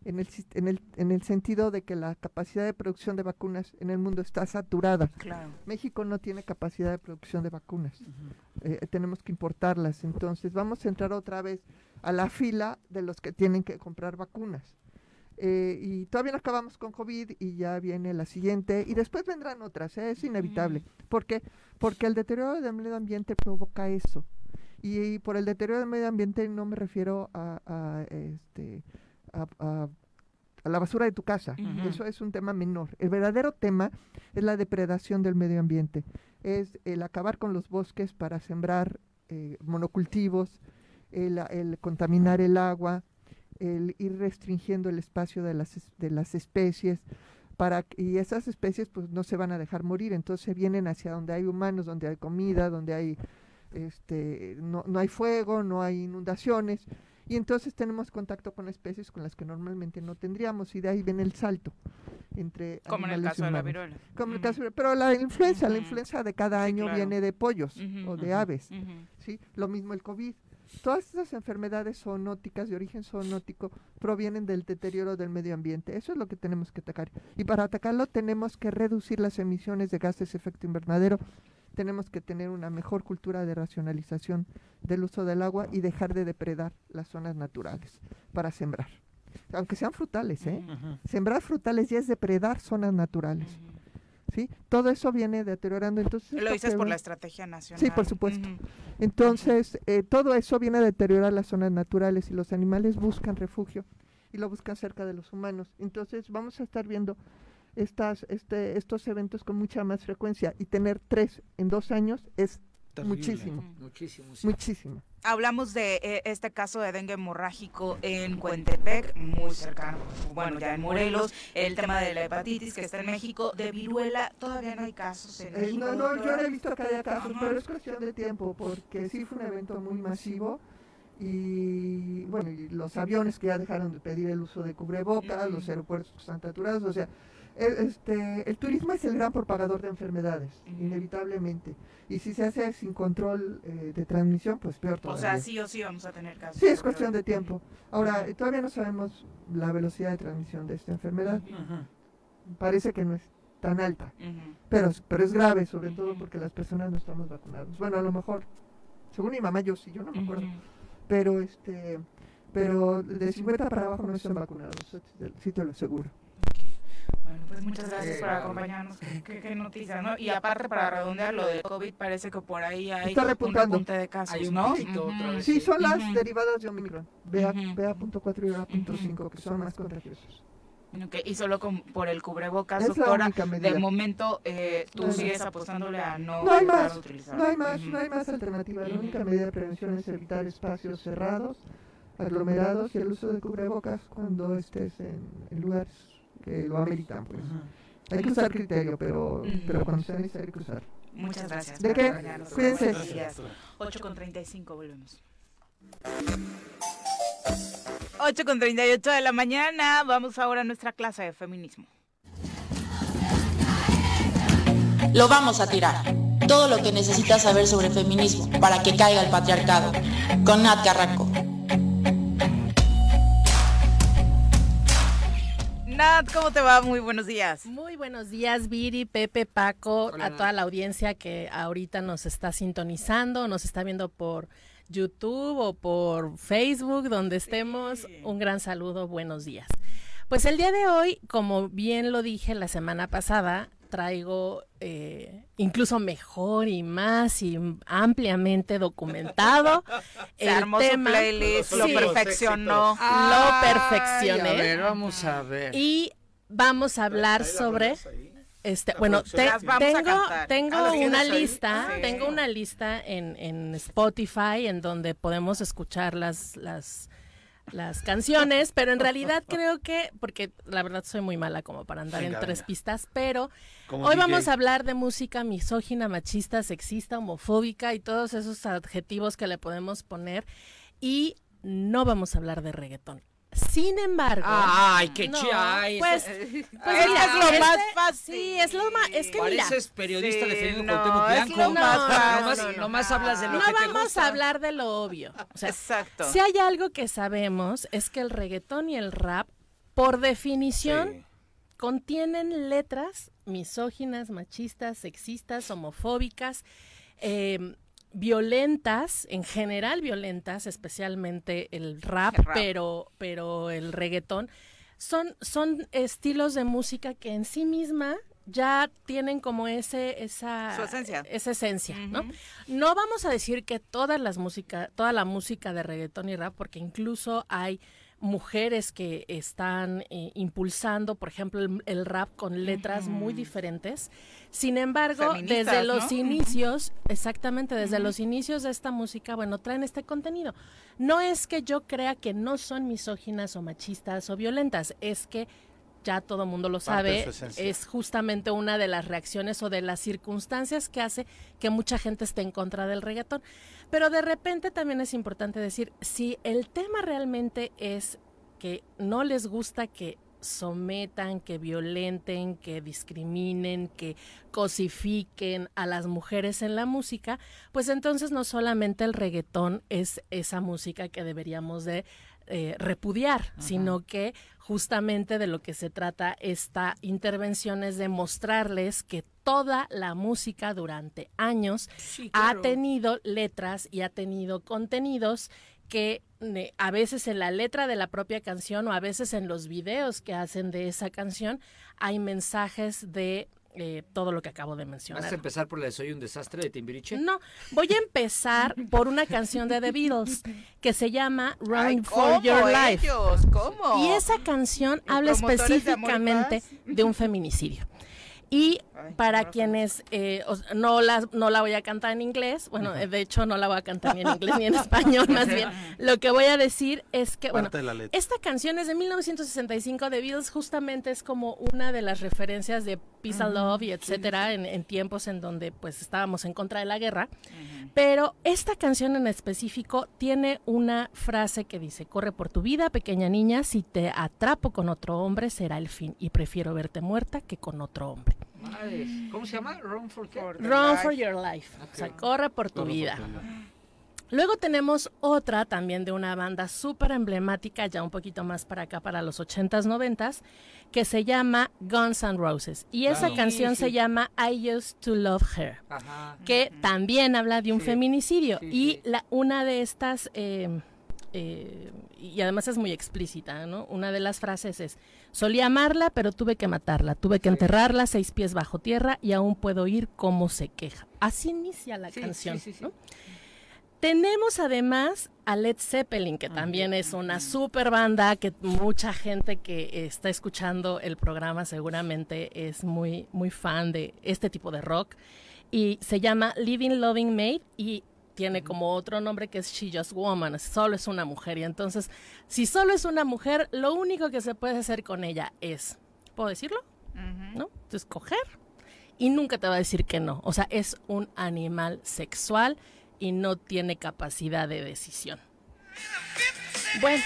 H: en el, en el, en el sentido de que la capacidad de producción de vacunas en el mundo está saturada. México no tiene capacidad de producción de vacunas, eh, tenemos que importarlas, entonces vamos a entrar otra vez a la fila de los que tienen que comprar vacunas. Eh, y todavía no acabamos con COVID y ya viene la siguiente y después vendrán otras, ¿eh? es inevitable. ¿Por qué? Porque el deterioro del medio ambiente provoca eso. Y, por el deterioro del medio ambiente no me refiero a, este, a, la basura de tu casa. Eso es un tema menor. El verdadero tema es la depredación del medio ambiente. Es el acabar con los bosques para sembrar eh, monocultivos, el, el, contaminar el agua, el ir restringiendo el espacio de las, de las especies. Para, y esas especies pues no se van a dejar morir, entonces vienen hacia donde hay humanos, donde hay comida, donde hay este, no, no hay fuego, no hay inundaciones, y entonces tenemos contacto con especies con las que normalmente no tendríamos, y de ahí viene el salto entre
A: como en el caso de la viruela.
H: Como el caso pero la influenza la influenza de cada año viene de pollos o de aves sí lo mismo el covid. Todas esas enfermedades zoonóticas de origen zoonótico provienen del deterioro del medio ambiente. Eso es lo que tenemos que atacar. Y para atacarlo tenemos que reducir las emisiones de gases de efecto invernadero tenemos que tener una mejor cultura de racionalización del uso del agua y dejar de depredar las zonas naturales para sembrar. Aunque sean frutales, ¿eh? Sembrar frutales ya es depredar zonas naturales. ¿Sí? Todo eso viene deteriorando. Entonces,
A: Lo dices por la estrategia nacional.
H: Sí, por supuesto. Entonces, eh, todo eso viene a deteriorar las zonas naturales y los animales buscan refugio y lo buscan cerca de los humanos. Entonces, vamos a estar viendo estas, este, estos eventos con mucha más frecuencia y tener tres en dos años es muchísimo.
C: Muchísimo.
H: Muchísimo.
A: Hablamos de eh, este caso de dengue hemorrágico en Cuentepec, muy cercano, bueno, ya en Morelos, el tema de la hepatitis que está en México, de viruela, todavía no hay casos en eh, México.
H: no, no, yo no he visto que haya casos, pero es cuestión de tiempo, porque sí fue un evento muy masivo y bueno, y los aviones que ya dejaron de pedir el uso de cubrebocas, los aeropuertos que están saturados, o sea, este, el turismo es el gran propagador de enfermedades, inevitablemente. Y si se hace sin control eh, de transmisión, pues peor todavía.
A: O sea, sí o sí vamos a tener casos.
H: Sí, es cuestión de tiempo. Ahora, todavía no sabemos la velocidad de transmisión de esta enfermedad. Parece que no es tan alta, pero, pero es grave, sobre todo porque las personas no estamos vacunadas. Bueno, a lo mejor, según mi mamá, yo sí, yo no me acuerdo. Pero, este, pero de 50 para abajo no están vacunados, sí te lo aseguro.
A: Pues muchas gracias por acompañarnos. Qué, noticia, ¿no? Y aparte, para redondear lo del COVID, parece que por ahí hay
H: Está repuntando.
A: un de casos, ¿no?
H: Sí, son las derivadas de Omicron. BA.4 y BA.5, que son más contagiosos.
A: Okay, y solo con, por el cubrebocas, doctora, de momento eh, tú sigues apostándole a no,
H: no hay más, No hay más, no hay más alternativa. La única medida de prevención es evitar espacios cerrados, aglomerados y el uso de cubrebocas cuando estés en, en lugares que lo ameritan, pues. Hay que usar criterio, pero, pero cuando sea necesario hay que usar.
A: Muchas gracias.
H: ¿De qué? Cuídense.
A: 8 con 35, volvemos. 8 con 38 de la mañana. Vamos ahora a nuestra clase de feminismo.
I: Lo vamos a tirar. Todo lo que necesitas saber sobre feminismo para que caiga el patriarcado. Con Nat Carranco.
A: ¿Cómo te va? Muy buenos días.
J: Muy buenos días, Viri, Pepe, Paco, a toda la audiencia que ahorita nos está sintonizando, nos está viendo por YouTube o por Facebook, donde estemos. Un gran saludo, buenos días. Pues el día de hoy, como bien lo dije la semana pasada, traigo eh, incluso mejor y más y ampliamente documentado
A: el armó tema. playlist, lo perfeccionó.
J: lo perfeccioné. a
C: ver, vamos a ver.
J: Y vamos a hablar sobre este, bueno, tengo, tengo una lista, tengo una lista en, en Spotify en donde podemos escuchar las, las las canciones, pero en realidad creo que, porque la verdad soy muy mala como para andar en tres pistas, pero hoy vamos a hablar de música misógina, machista, sexista, homofóbica y todos esos adjetivos que le podemos poner y no vamos a hablar de reggaetón. Sin embargo,
C: ay, qué no,
J: Pues, pues mira,
A: es lo más fácil.
J: Sí, es lo más, es que
C: Pareces periodista sí, defendiendo no, es
A: lo más
C: fácil. No, más hablas de lo
J: no
C: que
J: te vamos a hablar de lo obvio. O sea,
A: Exacto.
J: Si hay algo que sabemos es que el reggaetón y el rap, por definición, contienen letras misóginas, machistas, sexistas, homofóbicas. Eh, violentas, en general violentas, especialmente el rap, pero, pero el reggaetón, son, son estilos de música que en sí misma ya tienen como ese esa
A: esencia,
J: esa esencia ¿no? no vamos a decir que todas las música toda la música de reggaetón y rap porque incluso hay mujeres que están eh, impulsando, por ejemplo, el, rap con letras muy diferentes. Sin embargo, desde los inicios, exactamente, desde los inicios de esta música, bueno, traen este contenido. No es que yo crea que no son misóginas o machistas o violentas, es que ya todo el mundo lo sabe, es justamente una de las reacciones o de las circunstancias que hace que mucha gente esté en contra del reggaetón. Pero de repente también es importante decir, si el tema realmente es que no les gusta que sometan, que violenten, que discriminen, que cosifiquen a las mujeres en la música, pues entonces no solamente el reggaetón es esa música que deberíamos de eh, repudiar, sino que justamente de lo que se trata esta intervención es de mostrarles que toda la música durante años ha tenido letras y ha tenido contenidos que a veces en la letra de la propia canción o a veces en los videos que hacen de esa canción hay mensajes de eh, todo lo que acabo de mencionar.
C: ¿Vas a empezar por la de Soy un desastre de Timbiriche?
J: No, voy a empezar por una canción de The Beatles que se llama Run for Your Life.
A: ¿Cómo?
J: Y esa canción habla específicamente de un feminicidio. Y para quienes eh, no, la, no la voy a cantar en inglés, bueno, de hecho no la voy a cantar ni en inglés ni en español, más bien. Lo que voy a decir es que, bueno, esta canción es de 1965 de Beatles, justamente es como una de las referencias de Peace and Love y etcétera, en, tiempos en donde pues estábamos en contra de la guerra. Pero esta canción en específico tiene una frase que dice, corre por tu vida, pequeña niña, si te atrapo con otro hombre será el fin y prefiero verte muerta que con otro hombre.
C: ¿Cómo se llama? Run for,
J: Run for your life. O sea, corre por tu vida. Luego tenemos otra también de una banda súper emblemática, ya un poquito más para acá, para los 80s, 90s, que se llama Guns N' Roses. Y esa canción se llama I Used to Love Her, que también habla de un feminicidio. y la, una de estas, eh, eh, y además es muy explícita, ¿no? Una de las frases es, solía amarla, pero tuve que matarla, tuve que enterrarla seis pies bajo tierra y aún puedo oír cómo se queja. Así inicia la canción, ¿no? Tenemos además a Led Zeppelin, que también es una super banda que mucha gente que está escuchando el programa seguramente es muy, muy fan de este tipo de rock. Y se llama Living Loving Made y tiene como otro nombre que es She Just Woman, solo es una mujer. Y entonces, si solo es una mujer, lo único que se puede hacer con ella es, ¿puedo decirlo? ¿No? Escoger. Y nunca te va a decir que no. O sea, es un animal sexual y no tiene capacidad de decisión. Bueno,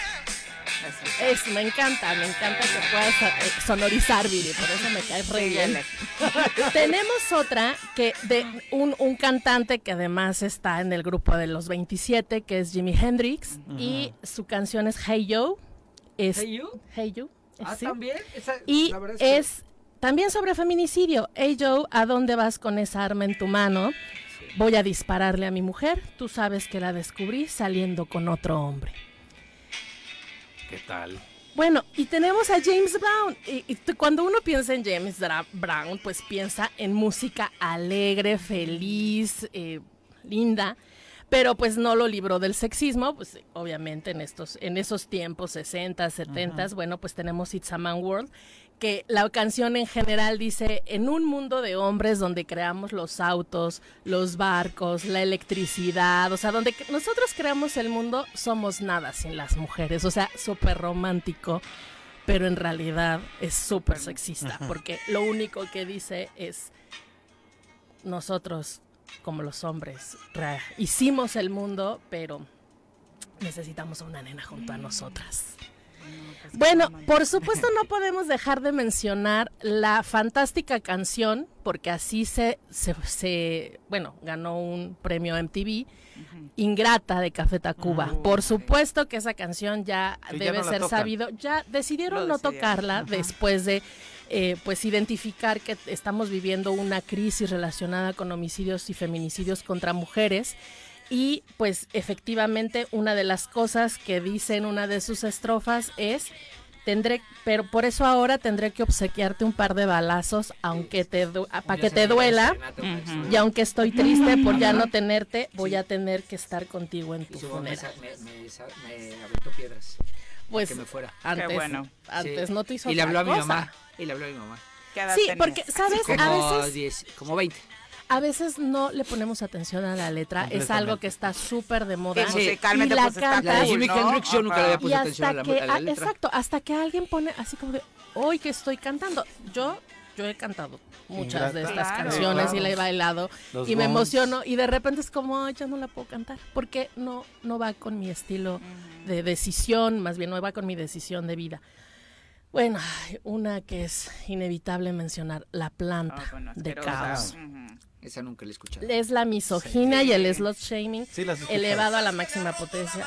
J: es, me encanta, me encanta que puedas eh, sonorizar, Viri, por eso me cae re bien. Tenemos otra que de un, un, cantante que además está en el grupo de los 27, que es Jimi Hendrix, y su canción es Hey Yo. Es,
C: hey You.
J: Hey You.
C: Ah, también.
J: y es, también sobre feminicidio. Hey Joe, ¿a dónde vas con esa arma en tu mano? Voy a dispararle a mi mujer, tú sabes que la descubrí saliendo con otro hombre.
C: ¿Qué tal?
J: Bueno, y tenemos a James Brown. Y, cuando uno piensa en James Brown, pues piensa en música alegre, feliz, eh, linda pero pues no lo libró del sexismo, pues obviamente en estos en esos tiempos 60, 70, bueno, pues tenemos It's a Man World que la canción en general dice, en un mundo de hombres donde creamos los autos, los barcos, la electricidad, o sea, donde nosotros creamos el mundo, somos nada sin las mujeres, o sea, súper romántico, pero en realidad es súper sexista, porque lo único que dice es, nosotros como los hombres hicimos el mundo, pero necesitamos a una nena junto a nosotras. Bueno, por supuesto no podemos dejar de mencionar la fantástica canción, porque así se, se, bueno, ganó un premio MTV, Ingrata de Café Tacuba. Ah, por supuesto que esa canción ya debe ser sabido. Ya decidieron no tocarla después de eh, pues identificar que estamos viviendo una crisis relacionada con homicidios y feminicidios contra mujeres y pues efectivamente una de las cosas que dice en una de sus estrofas es tendré, pero por eso ahora tendré que obsequiarte un par de balazos, aunque te para que te duela. Y aunque estoy triste por ya no tenerte, voy a tener que estar contigo en tu funeral.
C: Me, piedras.
J: Pues que me fuera. antes, bueno. antes no te hizo
C: Y le habló a mi mamá. Y le habló a mi mamá.
J: Sí, porque, ¿sabes? a
C: veces... como 20
J: a veces no le ponemos atención a la letra, es algo que está súper de moda.
A: Sí, musicalmente y la pues canta,
C: la de Jimi Hendrix yo nunca le había puesto atención a la, letra.
J: Exacto, hasta que alguien pone así como de, hoy que estoy cantando. Yo yo he cantado muchas de estas canciones y la he bailado y me emociono y de repente es como ya no la puedo cantar porque no no va con mi estilo de decisión más bien no va con mi decisión de vida. Bueno una que es inevitable mencionar la planta ah, de caos
C: esa nunca la he escuchado.
J: Es la misoginia y el slot shaming elevado a la máxima potencia.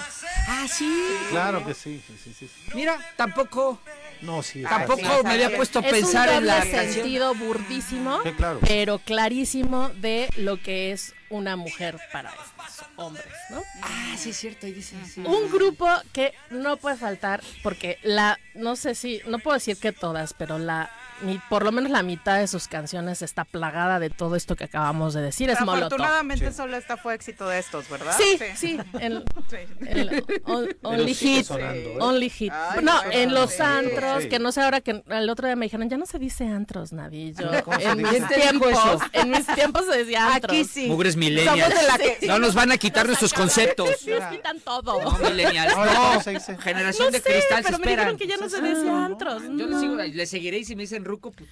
C: Ah, sí.
B: Claro que sí, sí, sí,
C: Mira, tampoco
B: no, sí.
C: Tampoco me había puesto a pensar en la
J: sentido burdísimo, pero clarísimo de lo que es una mujer para estos hombres, ¿no?
C: Ah, sí es cierto, ahí dice.
J: Un grupo que no puede faltar porque la no sé si no puedo decir que todas, pero la por lo menos la mitad de sus canciones está plagada de todo esto que acabamos de decir. es Molotov.
A: Afortunadamente solo esta fue éxito de estos, ¿verdad?
J: Sí, sí. only, hit, only hit. no, en los antros, que no sé ahora que el otro día me dijeron, ya no se dice antros, Navillo. En mis tiempos, en mis tiempos se decía antros.
A: Aquí sí.
C: Mugres millennials. No nos van a quitar nuestros conceptos.
J: Nos quitan todo.
C: No, millennials. No, generación de cristal
J: pero me dijeron que ya no se decía antros.
C: Yo les, sigo, les seguiré y si me dicen ruco,
J: pues,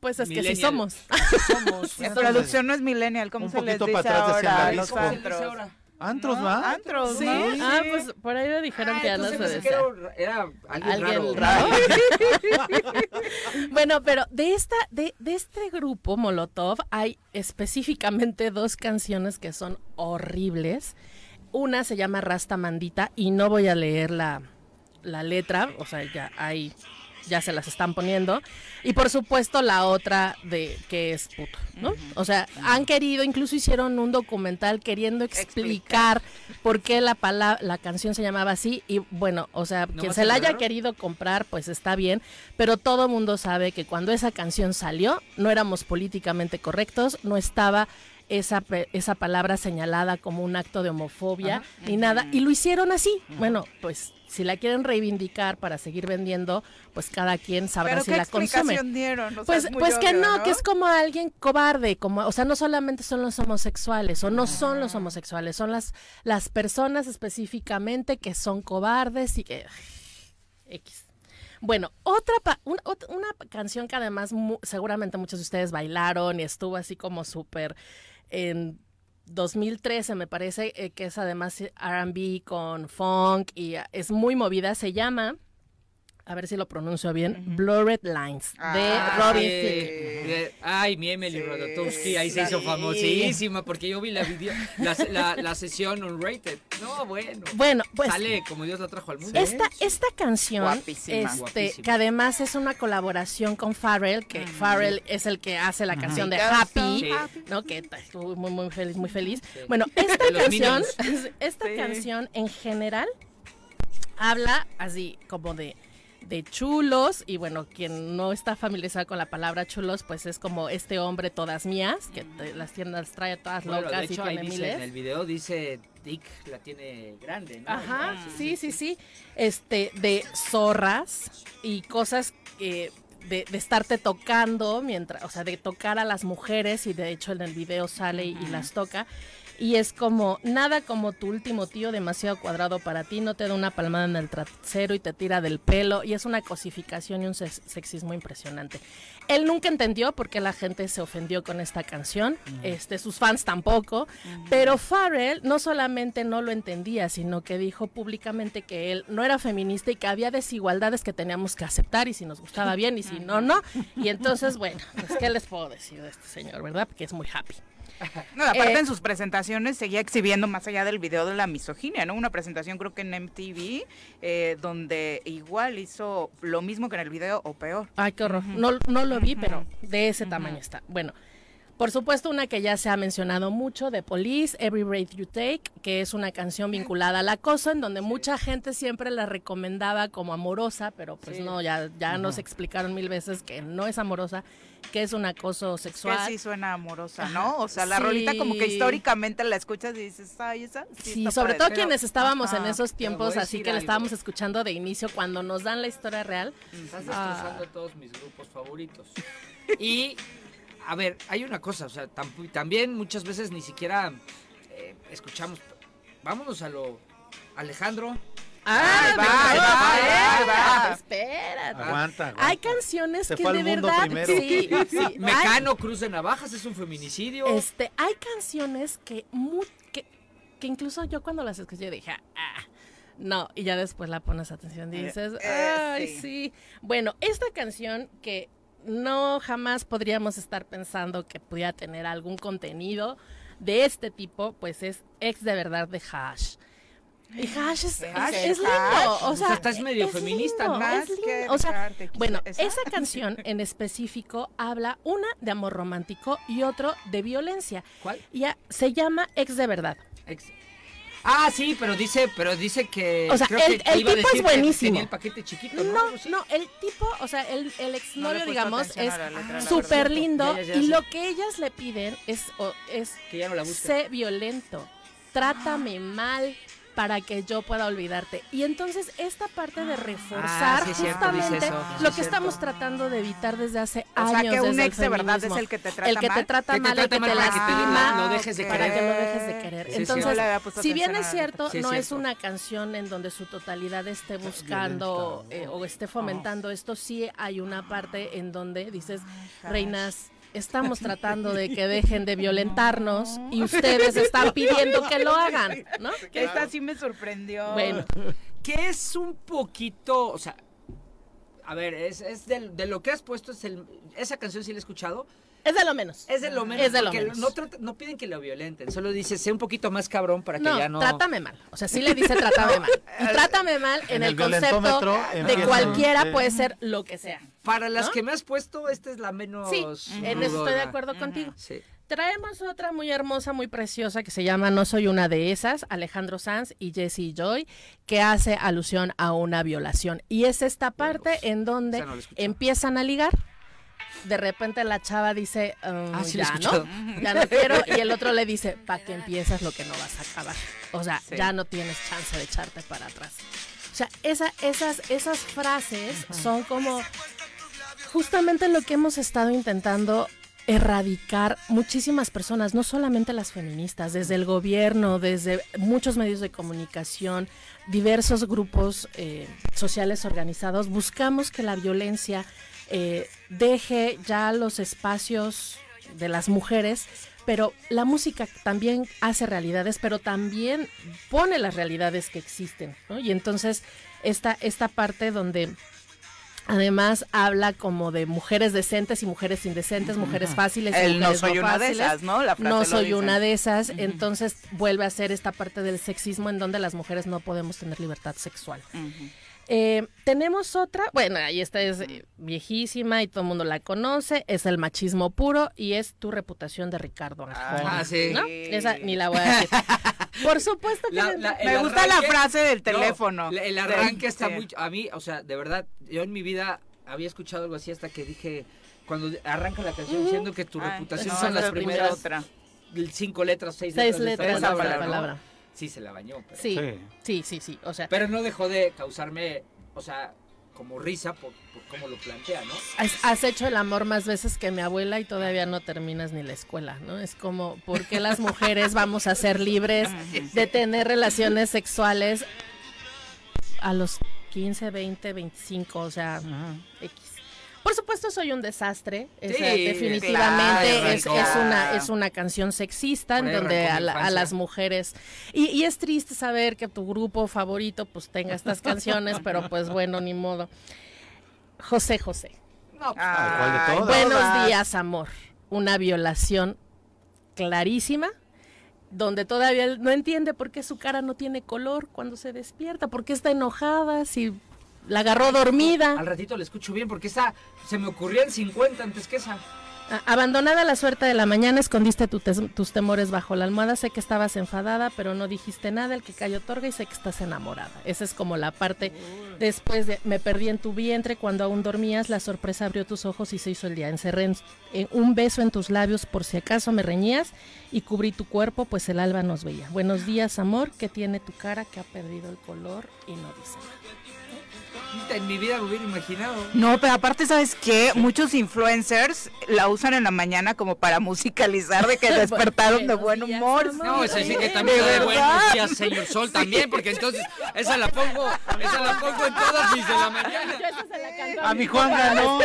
J: pues es que sí somos.
A: somos. La traducción no es millennial, ¿cómo se les dice ahora a los antros?
B: Antros, ¿va?
A: Antros,
J: sí. Ah, pues por ahí me dijeron que ya no se decía.
C: Era, alguien, raro.
J: bueno, pero de esta, de, de este grupo Molotov hay específicamente dos canciones que son horribles. Una se llama Rasta Mandita y no voy a leer la, la letra, o sea, ya hay ya se las están poniendo. Y por supuesto la otra de que es puto, ¿no? O sea, han querido, incluso hicieron un documental queriendo explicar, por qué la la canción se llamaba así. Y bueno, o sea, quien se la haya querido comprar, pues está bien. Pero todo mundo sabe que cuando esa canción salió, no éramos políticamente correctos, no estaba esa, esa palabra señalada como un acto de homofobia ni nada. Y lo hicieron así. Bueno, pues si la quieren reivindicar para seguir vendiendo, pues cada quien sabrá si la consume.
A: Dieron?
J: pues pues que no, que es como alguien cobarde, como o sea, no solamente son los homosexuales o no son los homosexuales, son las las personas específicamente que son cobardes y que X. Bueno, otra una, una, canción que además seguramente muchos de ustedes bailaron y estuvo así como súper en 2013 me parece eh, que es además RB con funk y ah, es muy movida, se llama a ver si lo pronuncio bien, Blurred Lines, de ah, Robin Thicke.
C: Ay, mi Emily sí, ahí se hizo famosísima, porque yo vi la, video, la, la, sesión unrated. No, bueno.
J: Bueno, pues.
C: Sale como Dios la trajo al mundo.
J: Esta, esta canción, este, que además es una colaboración con Pharrell, que Pharrell es el que hace la canción de Happy, ¿no? Que muy, muy feliz, muy feliz. Bueno, esta canción, esta canción en general habla así como de de chulos y bueno, quien no está familiarizado con la palabra chulos, pues es como este hombre todas mías, que las tiendas trae todas locas y tiene miles.
C: En el video dice Dick la tiene grande, ¿no?
J: Ajá, sí, sí, sí, Este, de zorras y cosas que de, de, estarte tocando mientras, o sea, de tocar a las mujeres y de hecho en el video sale y las toca y es como nada como tu último tío demasiado cuadrado para ti, no te da una palmada en el trasero y te tira del pelo y es una cosificación y un sexismo impresionante. Él nunca entendió por qué la gente se ofendió con esta canción, este, sus fans tampoco, pero Farrell no solamente no lo entendía, sino que dijo públicamente que él no era feminista y que había desigualdades que teníamos que aceptar y si nos gustaba bien y si no, no. Y entonces, bueno, pues qué les puedo decir de este señor, ¿verdad? Porque es muy happy.
A: No, aparte en eh, sus presentaciones seguía exhibiendo más allá del video de la misoginia, ¿no? Una presentación creo que en MTV, eh, donde igual hizo lo mismo que en el video o peor.
J: Ay, qué horror. no, no lo vi, pero de ese tamaño está. Bueno, Por supuesto, una que ya se ha mencionado mucho, de Police, Every Breath You Take, que es una canción vinculada al acoso, en donde mucha gente siempre la recomendaba como amorosa, pero pues no, ya, ya nos explicaron mil veces que no es amorosa, que es un acoso sexual.
A: Que sí suena amorosa, ¿no? O sea, la rolita como que históricamente la escuchas y dices, ay, esa.
J: Sí, sobre todo quienes estábamos en esos tiempos, así que la estábamos escuchando de inicio, cuando nos dan la historia real.
C: Estás destrozando todos mis grupos favoritos. Y a ver, hay una cosa, o sea, también muchas veces ni siquiera eh, escuchamos. Vámonos a lo. Alejandro.
J: Ah, va, va, va, va, Espérate.
B: Aguanta,
J: Hay canciones que de verdad. Sí, sí.
C: Mecano Cruz de Navajas es un feminicidio.
J: Este, hay canciones que, que, que incluso yo cuando las escuché dije, ah, no, y ya después la pones atención y eh, dices, eh, ay, sí. Bueno, esta canción que no jamás podríamos estar pensando que pudiera tener algún contenido de este tipo, pues es ex de verdad de Hash. Y Hash es, lindo. O sea,
C: estás medio feminista,
J: ¿no? o sea, bueno, esa canción en específico habla una de amor romántico y otro de violencia.
C: ¿Cuál?
J: Ya se llama Ex de verdad.
C: Ex. Ah, sí, pero dice, pero dice que.
J: O sea, el, tipo es buenísimo.
C: el paquete chiquito,
J: ¿no? No, el tipo, o sea, el, el exnovio, digamos, es súper lindo. y lo que ellas le piden es, es
C: que ya no la
J: sé violento, trátame mal, para que yo pueda olvidarte. Y entonces esta parte de reforzar ah, justamente lo que estamos tratando de evitar desde hace años. O sea,
A: que un ex de verdad es el que te trata
J: el que
A: mal.
J: Te trata mal, el que te lastima,
C: no dejes de
J: para que lo dejes de querer. entonces, si bien es cierto, no es una canción en donde su totalidad esté buscando eh, o esté fomentando esto, sí hay una parte en donde dices, reinas estamos tratando de que dejen de violentarnos y ustedes están pidiendo que lo hagan, ¿no?
A: Que esta sí me sorprendió.
C: Bueno, que es un poquito, o sea, a ver, es, es de, de, lo que has puesto, es el, esa canción sí la he escuchado,
J: es de lo menos.
C: Es de lo menos. Es de lo menos. No, no, piden que lo violenten, solo dice, sé un poquito más cabrón para que ya no...
J: trátame mal. O sea, sí le dice trátame mal. Y trátame mal en, el, concepto de cualquiera puede ser lo que sea.
C: Para las que me has puesto, esta es la menos...
J: Sí, en eso estoy de acuerdo contigo. Sí. Traemos otra muy hermosa, muy preciosa que se llama No soy una de esas, Alejandro Sanz y Jesse Joy, que hace alusión a una violación. Y es esta parte en donde empiezan a ligar de repente la chava dice, um, ah, ya no, ya no quiero, y el otro le dice, ¿para que empiezas lo que no vas a acabar? O sea, ya no tienes chance de echarte para atrás. O sea, esa, esas, esas frases son como justamente lo que hemos estado intentando erradicar muchísimas personas, no solamente las feministas, desde el gobierno, desde muchos medios de comunicación, diversos grupos eh, sociales organizados, buscamos que la violencia eh, deje ya los espacios de las mujeres, pero la música también hace realidades, pero también pone las realidades que existen, Y entonces esta, esta parte donde Además habla como de mujeres decentes y mujeres indecentes, mujeres fáciles y
A: no soy una de esas, ¿no?
J: no soy una de esas, entonces vuelve a ser esta parte del sexismo en donde las mujeres no podemos tener libertad sexual. Eh, tenemos otra, bueno, ahí esta es eh, viejísima y todo el mundo la conoce, es el machismo puro y es tu reputación de Ricardo
C: Ah, sí.
J: ¿no? Esa ni la voy a decir. Por supuesto que
A: me gusta la frase del teléfono.
C: el arranque está muy a mí, o sea, de verdad, yo en mi vida había escuchado algo así hasta que dije cuando arranca la canción diciendo que tu reputación son las primeras cinco letras, seis,
J: seis
C: letras,
J: de la palabra
C: sí se la bañó.
J: Sí, sí, sí, sí, o sea.
C: Pero no dejó de causarme, o sea, como risa por, cómo lo plantea, ¿no?
J: Has, hecho el amor más veces que mi abuela y todavía no terminas ni la escuela, ¿no? Es como, ¿por qué las mujeres vamos a ser libres de tener relaciones sexuales a los 15, 20, 25, o sea, X? Por supuesto soy un desastre, definitivamente es, una es una canción sexista en donde a, las mujeres y, es triste saber que tu grupo favorito pues tenga estas canciones, pero pues bueno ni modo. José José.
B: Pues,
J: buenos días amor, una violación clarísima donde todavía no entiende por qué su cara no tiene color cuando se despierta, por qué está enojada, si la agarró dormida.
C: Al ratito le escucho bien porque esa se me ocurría en 50 antes que esa.
J: Abandonada la suerte de la mañana, escondiste tus temores bajo la almohada. Sé que estabas enfadada, pero no dijiste nada. El que cayó otorga y sé que estás enamorada. Esa es como la parte después de me perdí en tu vientre cuando aún dormías. La sorpresa abrió tus ojos y se hizo el día. Encerré un beso en tus labios por si acaso me reñías y cubrí tu cuerpo, pues el alba nos veía. Buenos días, amor, que tiene tu cara que ha perdido el color y no dice nada
C: en mi vida me hubiera imaginado.
A: No, pero aparte, ¿sabes qué? Muchos influencers la usan en la mañana como para musicalizar de que despertaron de buen humor.
C: No, es decir que también de buenos días, señor Sol, también, porque entonces esa la pongo, esa la pongo en todas mis de la mañana.
B: A mi Juan ganó.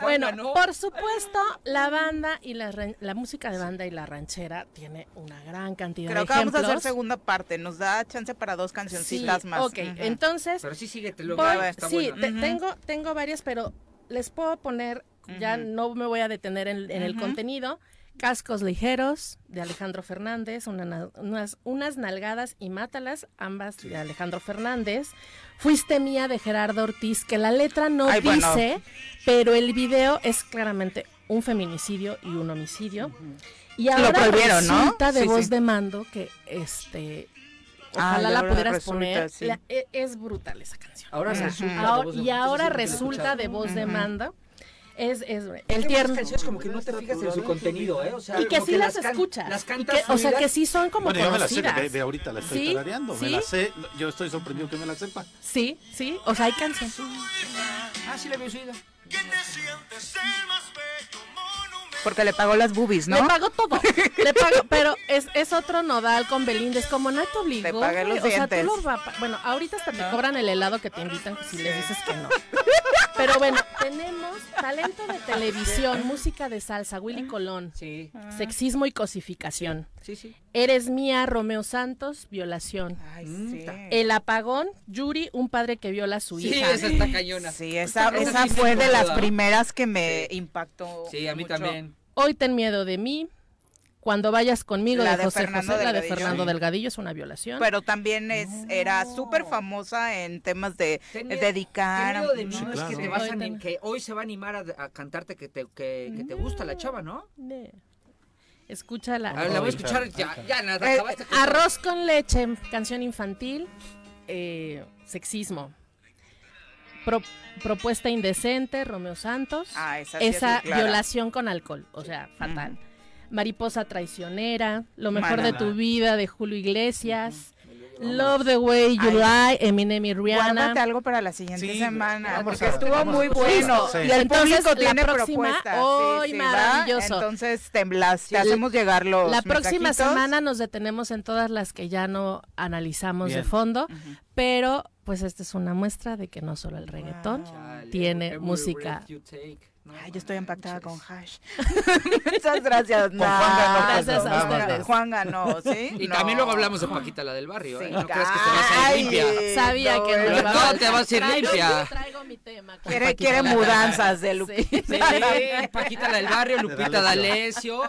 J: bueno, por supuesto, la banda y la, la música de banda y la ranchera tiene una gran cantidad
A: Creo
J: de
A: que vamos a hacer segunda parte. Nos da chance para dos cancioncitas más.
J: Ok, entonces
C: pero sí, síguete
J: sí, tengo, tengo varias, pero les puedo poner, ya no me voy a detener en, el contenido. Cascos ligeros de Alejandro Fernández, unas, unas nalgadas y mátalas, ambas de Alejandro Fernández. Fuiste mía de Gerardo Ortiz, que la letra no dice, pero el video es claramente un feminicidio y un homicidio. Y ahora resulta de voz de mando que este Ah, Ojalá la pudieras poner. E, es brutal esa canción.
C: Ahora resulta
J: y ahora resulta de voz de manda. Es, es el tierno.
C: canciones como que no te fijas en su contenido, ¿eh? O sea,
J: y que sí las, escuchas.
C: Las
J: cantas o sea, que sí son como bueno, conocidas.
B: yo me la sé, de, ahorita la estoy ¿Sí? me la sé, yo estoy sorprendido que me la sepa.
J: Sí, sí, o sea, hay canciones.
C: Ah, sí la había oído.
A: Porque le pagó las boobies, ¿no?
J: Le pagó todo. le pagó, pero es, es otro nodal con Belinda. Es como, no te obligó.
A: Le pagué los o Sea, tú los
J: bueno, ahorita hasta te cobran el helado que te invitan si les dices que no. Pero bueno, tenemos talento de televisión, música de salsa, Willy Colón. Sí. Sexismo y cosificación.
C: Sí, sí.
J: Eres mía, Romeo Santos, violación.
A: Ay, mm, sí.
J: El apagón, Yuri, un padre que viola a su hija.
C: Sí, esa está cañona.
A: Sí, esa, esa fue de las primeras que me impactó.
C: Sí, a mí también.
J: Hoy ten miedo de mí. Cuando vayas conmigo la de, José José, la de Fernando Delgadillo es una violación.
A: Pero también es era súper famosa en temas de dedicar.
C: Miedo de no es que te vas a que hoy se va a animar a, cantarte que te, que, que te gusta la chava, ¿no?
J: Escúchala.
C: A ver, la voy a escuchar ya, ya nada,
J: eh, Arroz con leche, canción infantil, eh, sexismo. propuesta indecente, Romeo Santos.
A: Ah, esa,
J: esa violación con alcohol, o sea, fatal. Mariposa traicionera, Lo mejor de tu vida de Julio Iglesias. Love the Way You Lie, Eminem y Rihanna.
A: Guárdate algo para la siguiente semana, porque estuvo muy bueno. Y el público tiene propuestas.
J: Hoy maravilloso.
A: Entonces temblas, te hacemos llegar los
J: La próxima semana nos detenemos en todas las que ya no analizamos de fondo, pero pues esta es una muestra de que no solo el reggaetón tiene música
A: Ay, yo estoy impactada con Hash. Muchas gracias.
J: Con Juan ganó. Gracias a ustedes.
A: Juan ganó, ¿sí?
C: Y también luego hablamos de Paquita, la del barrio. ¿eh? No crees que te vas a ir limpia.
J: Sabía que
C: no, no te vas a ir limpia.
J: Traigo mi tema.
A: Quiere, quiere mudanzas de Lupita.
C: Sí, Paquita, la del barrio, Lupita D'Alessio.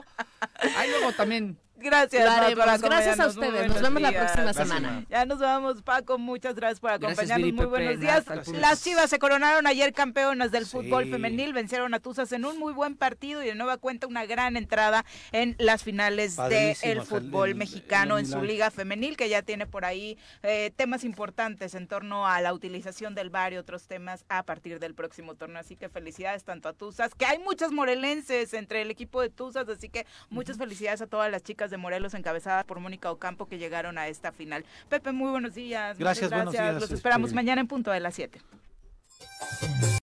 C: Ahí luego también
A: Gracias,
J: Gracias a ustedes. Nos vemos la próxima semana.
A: Ya nos vamos, Paco. Muchas gracias por acompañarnos. muy buenos días. Las Chivas se coronaron ayer campeonas del fútbol femenil. Vencieron a Tuzas en un muy buen partido y de nueva cuenta una gran entrada en las finales del fútbol mexicano en su liga femenil, que ya tiene por ahí eh, temas importantes en torno a la utilización del bar y otros temas a partir del próximo torneo. Así que felicidades tanto a Tuzas, que hay muchas morelenses entre el equipo de Tuzas, así que muchas felicidades a todas las chicas de Morelos encabezada por Mónica Ocampo que llegaron a esta final. Pepe, muy buenos días.
B: Gracias, gracias.
A: Los esperamos mañana en punto de las 7.